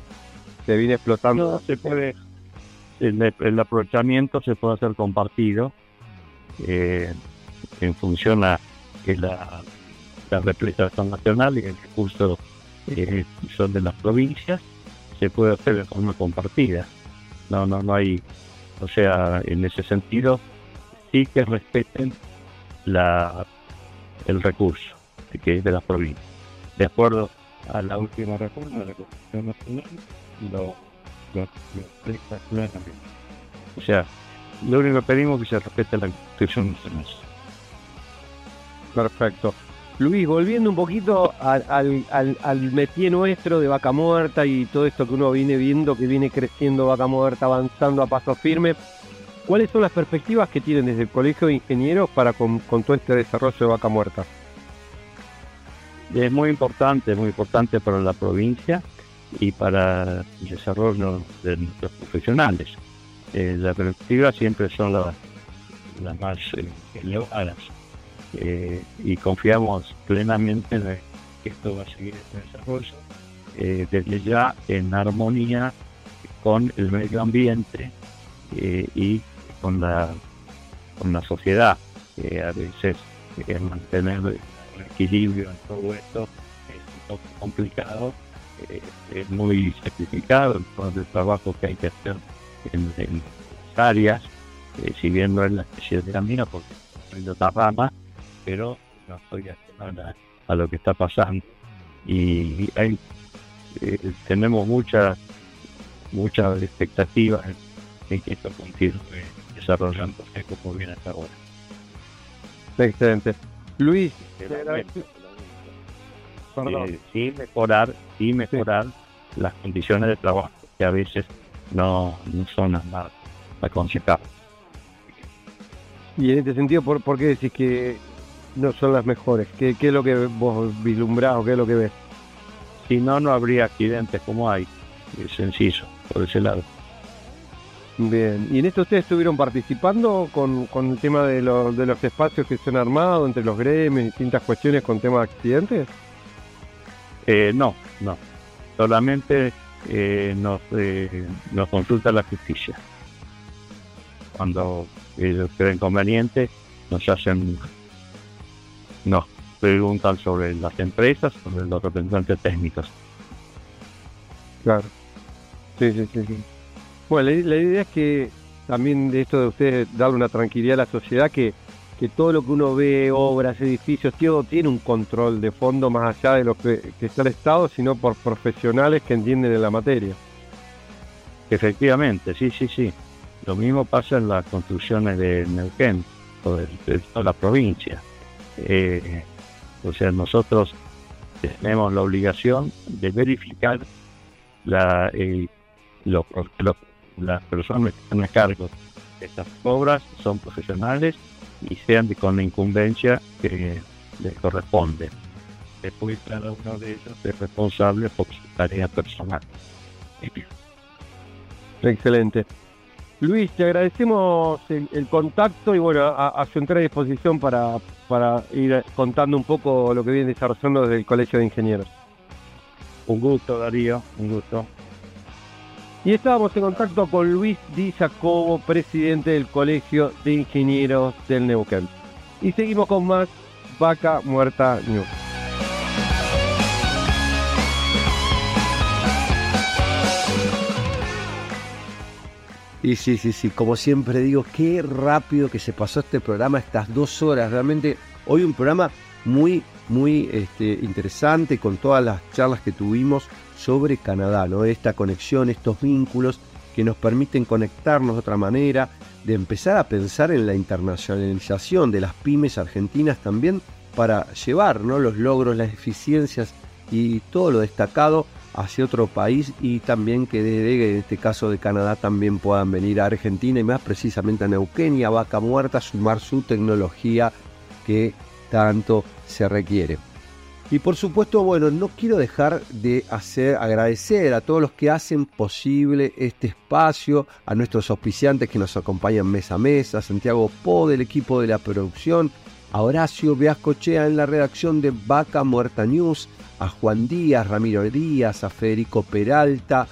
se viene explotando. El, aprovechamiento se puede hacer compartido eh, en función a que la, las represas son nacionales y el recurso eh, son de las provincias, se puede hacer de forma compartida. No, no, no hay, o sea, en ese sentido, sí que respeten la, el recurso que es de las provincias. De acuerdo a la última reforma de la Constitución Nacional, lo, lo, expresa claramente. O sea, lo único que pedimos es que se respete la Constitución Nacional. Perfecto. Luis, volviendo un poquito al, al, métier nuestro de vaca muerta y todo esto que uno viene viendo, que viene creciendo vaca muerta, avanzando a paso firme, ¿cuáles son las perspectivas que tienen desde el Colegio de Ingenieros para con, todo este desarrollo de vaca muerta? Es muy importante, muy importante para la provincia y para el desarrollo de nuestros profesionales. Eh, las perspectivas siempre son las, las más eh, elevadas eh, y confiamos plenamente en que esto va a seguir este desarrollo eh, desde ya en armonía con el medio ambiente eh, y con la, con la sociedad. a veces eh, mantener el equilibrio en todo esto es un poco complicado, es muy sacrificado el trabajo que hay que hacer en, en áreas, si bien no es la especie de camino porque de otra rama, pero no estoy ajeno a, a lo que está pasando. Y hay, eh, tenemos muchas muchas expectativas en, en que esto continúe desarrollándose como viene hasta ahora. Excelente. Luis, Eh, sí mejorar, sí mejorar las condiciones de trabajo, que a veces no, no son las más aconsejables. y en este sentido, ¿por, por qué decís que no son las mejores? ¿Qué, qué es lo que vos vislumbrás o qué es lo que ves? Si no, no habría accidentes como hay. Es sencillo, por ese lado. Bien, ¿y en esto ustedes estuvieron participando con, con el tema de, los de los espacios que se han armado entre los gremios y distintas cuestiones con tema de accidentes? Eh, no, no. Solamente eh, nos, eh, nos consulta la justicia. Cuando ellos creen conveniente, nos hacen, nos preguntan sobre las empresas, sobre los representantes técnicos. Claro. Sí, sí, sí. sí. Bueno, la, la idea es que también de esto de ustedes darle una tranquilidad a la sociedad, que, que todo lo que uno ve, obras, edificios, todo tiene un control de fondo más allá de lo que, que está el Estado, sino por profesionales que entienden de la materia. Efectivamente, sí, sí, sí. Lo mismo pasa en las construcciones de Neuquén o de, de toda la provincia. Eh, o sea, nosotros tenemos la obligación de verificar la, eh, lo- lo- las personas que están a cargo de estas obras son profesionales y sean de, con la incumbencia que les corresponde. Después cada uno de ellos es responsable por su tarea personal. Excelente. Luis, te agradecemos el, el contacto y bueno, a, a su entera disposición para, para ir contando un poco lo que viene desarrollando desde el Colegio de Ingenieros. Un gusto, Darío, un gusto. Y estábamos en contacto con Luis Di Jacobo, presidente del Colegio de Ingenieros del Neuquén. Y seguimos con más Vaca Muerta News. Y sí, sí, sí, como siempre digo, qué rápido que se pasó este programa, estas dos horas. Realmente hoy un programa muy, muy este, interesante con todas las charlas que tuvimos sobre Canadá, ¿no? Esta conexión, estos vínculos que nos permiten conectarnos de otra manera, de empezar a pensar en la internacionalización de las pymes argentinas también para llevar ¿no? los logros, las eficiencias y todo lo destacado hacia otro país y también que desde este caso de Canadá también puedan venir a Argentina y más precisamente a Neuquén y a Vaca Muerta a sumar su tecnología que tanto se requiere. Y por supuesto, bueno, no quiero dejar de hacer agradecer a todos los que hacen posible este espacio, a nuestros auspiciantes que nos acompañan mes a mes, a Santiago Po del equipo de la producción, a Horacio Beascochea en la redacción de Vaca Muerta News, a Juan Díaz, Ramiro Díaz, a Federico Peralta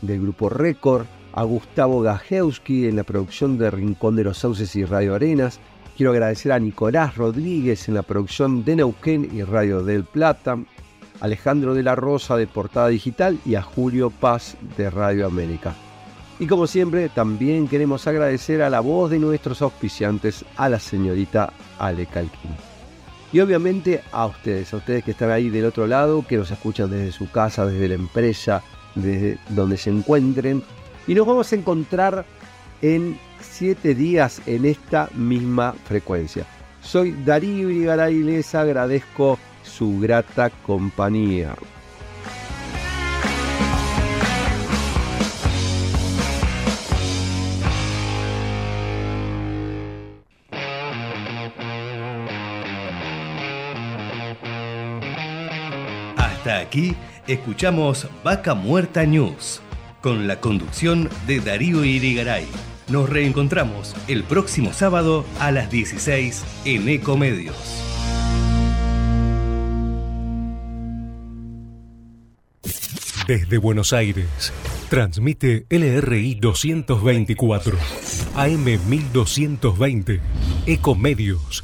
del Grupo Récord, a Gustavo Gajewski en la producción de Rincón de los Sauces y Radio Arenas. Quiero agradecer a Nicolás Rodríguez en la producción de Neuquén y Radio del Plata, Alejandro de la Rosa de Portada Digital y a Julio Paz de Radio América. Y como siempre, también queremos agradecer a la voz de nuestros auspiciantes, a la señorita Ale Calquín. Y obviamente a ustedes, a ustedes que están ahí del otro lado, que nos escuchan desde su casa, desde la empresa, desde donde se encuentren. Y nos vamos a encontrar en siete días en esta misma frecuencia. Soy Darío Irigaray y les agradezco su grata compañía. Hasta aquí escuchamos Vaca Muerta News con la conducción de Darío Irigaray. Nos reencontramos el próximo sábado a las 16 en Ecomedios. Desde Buenos Aires, transmite LRI 224, AM 1220, Ecomedios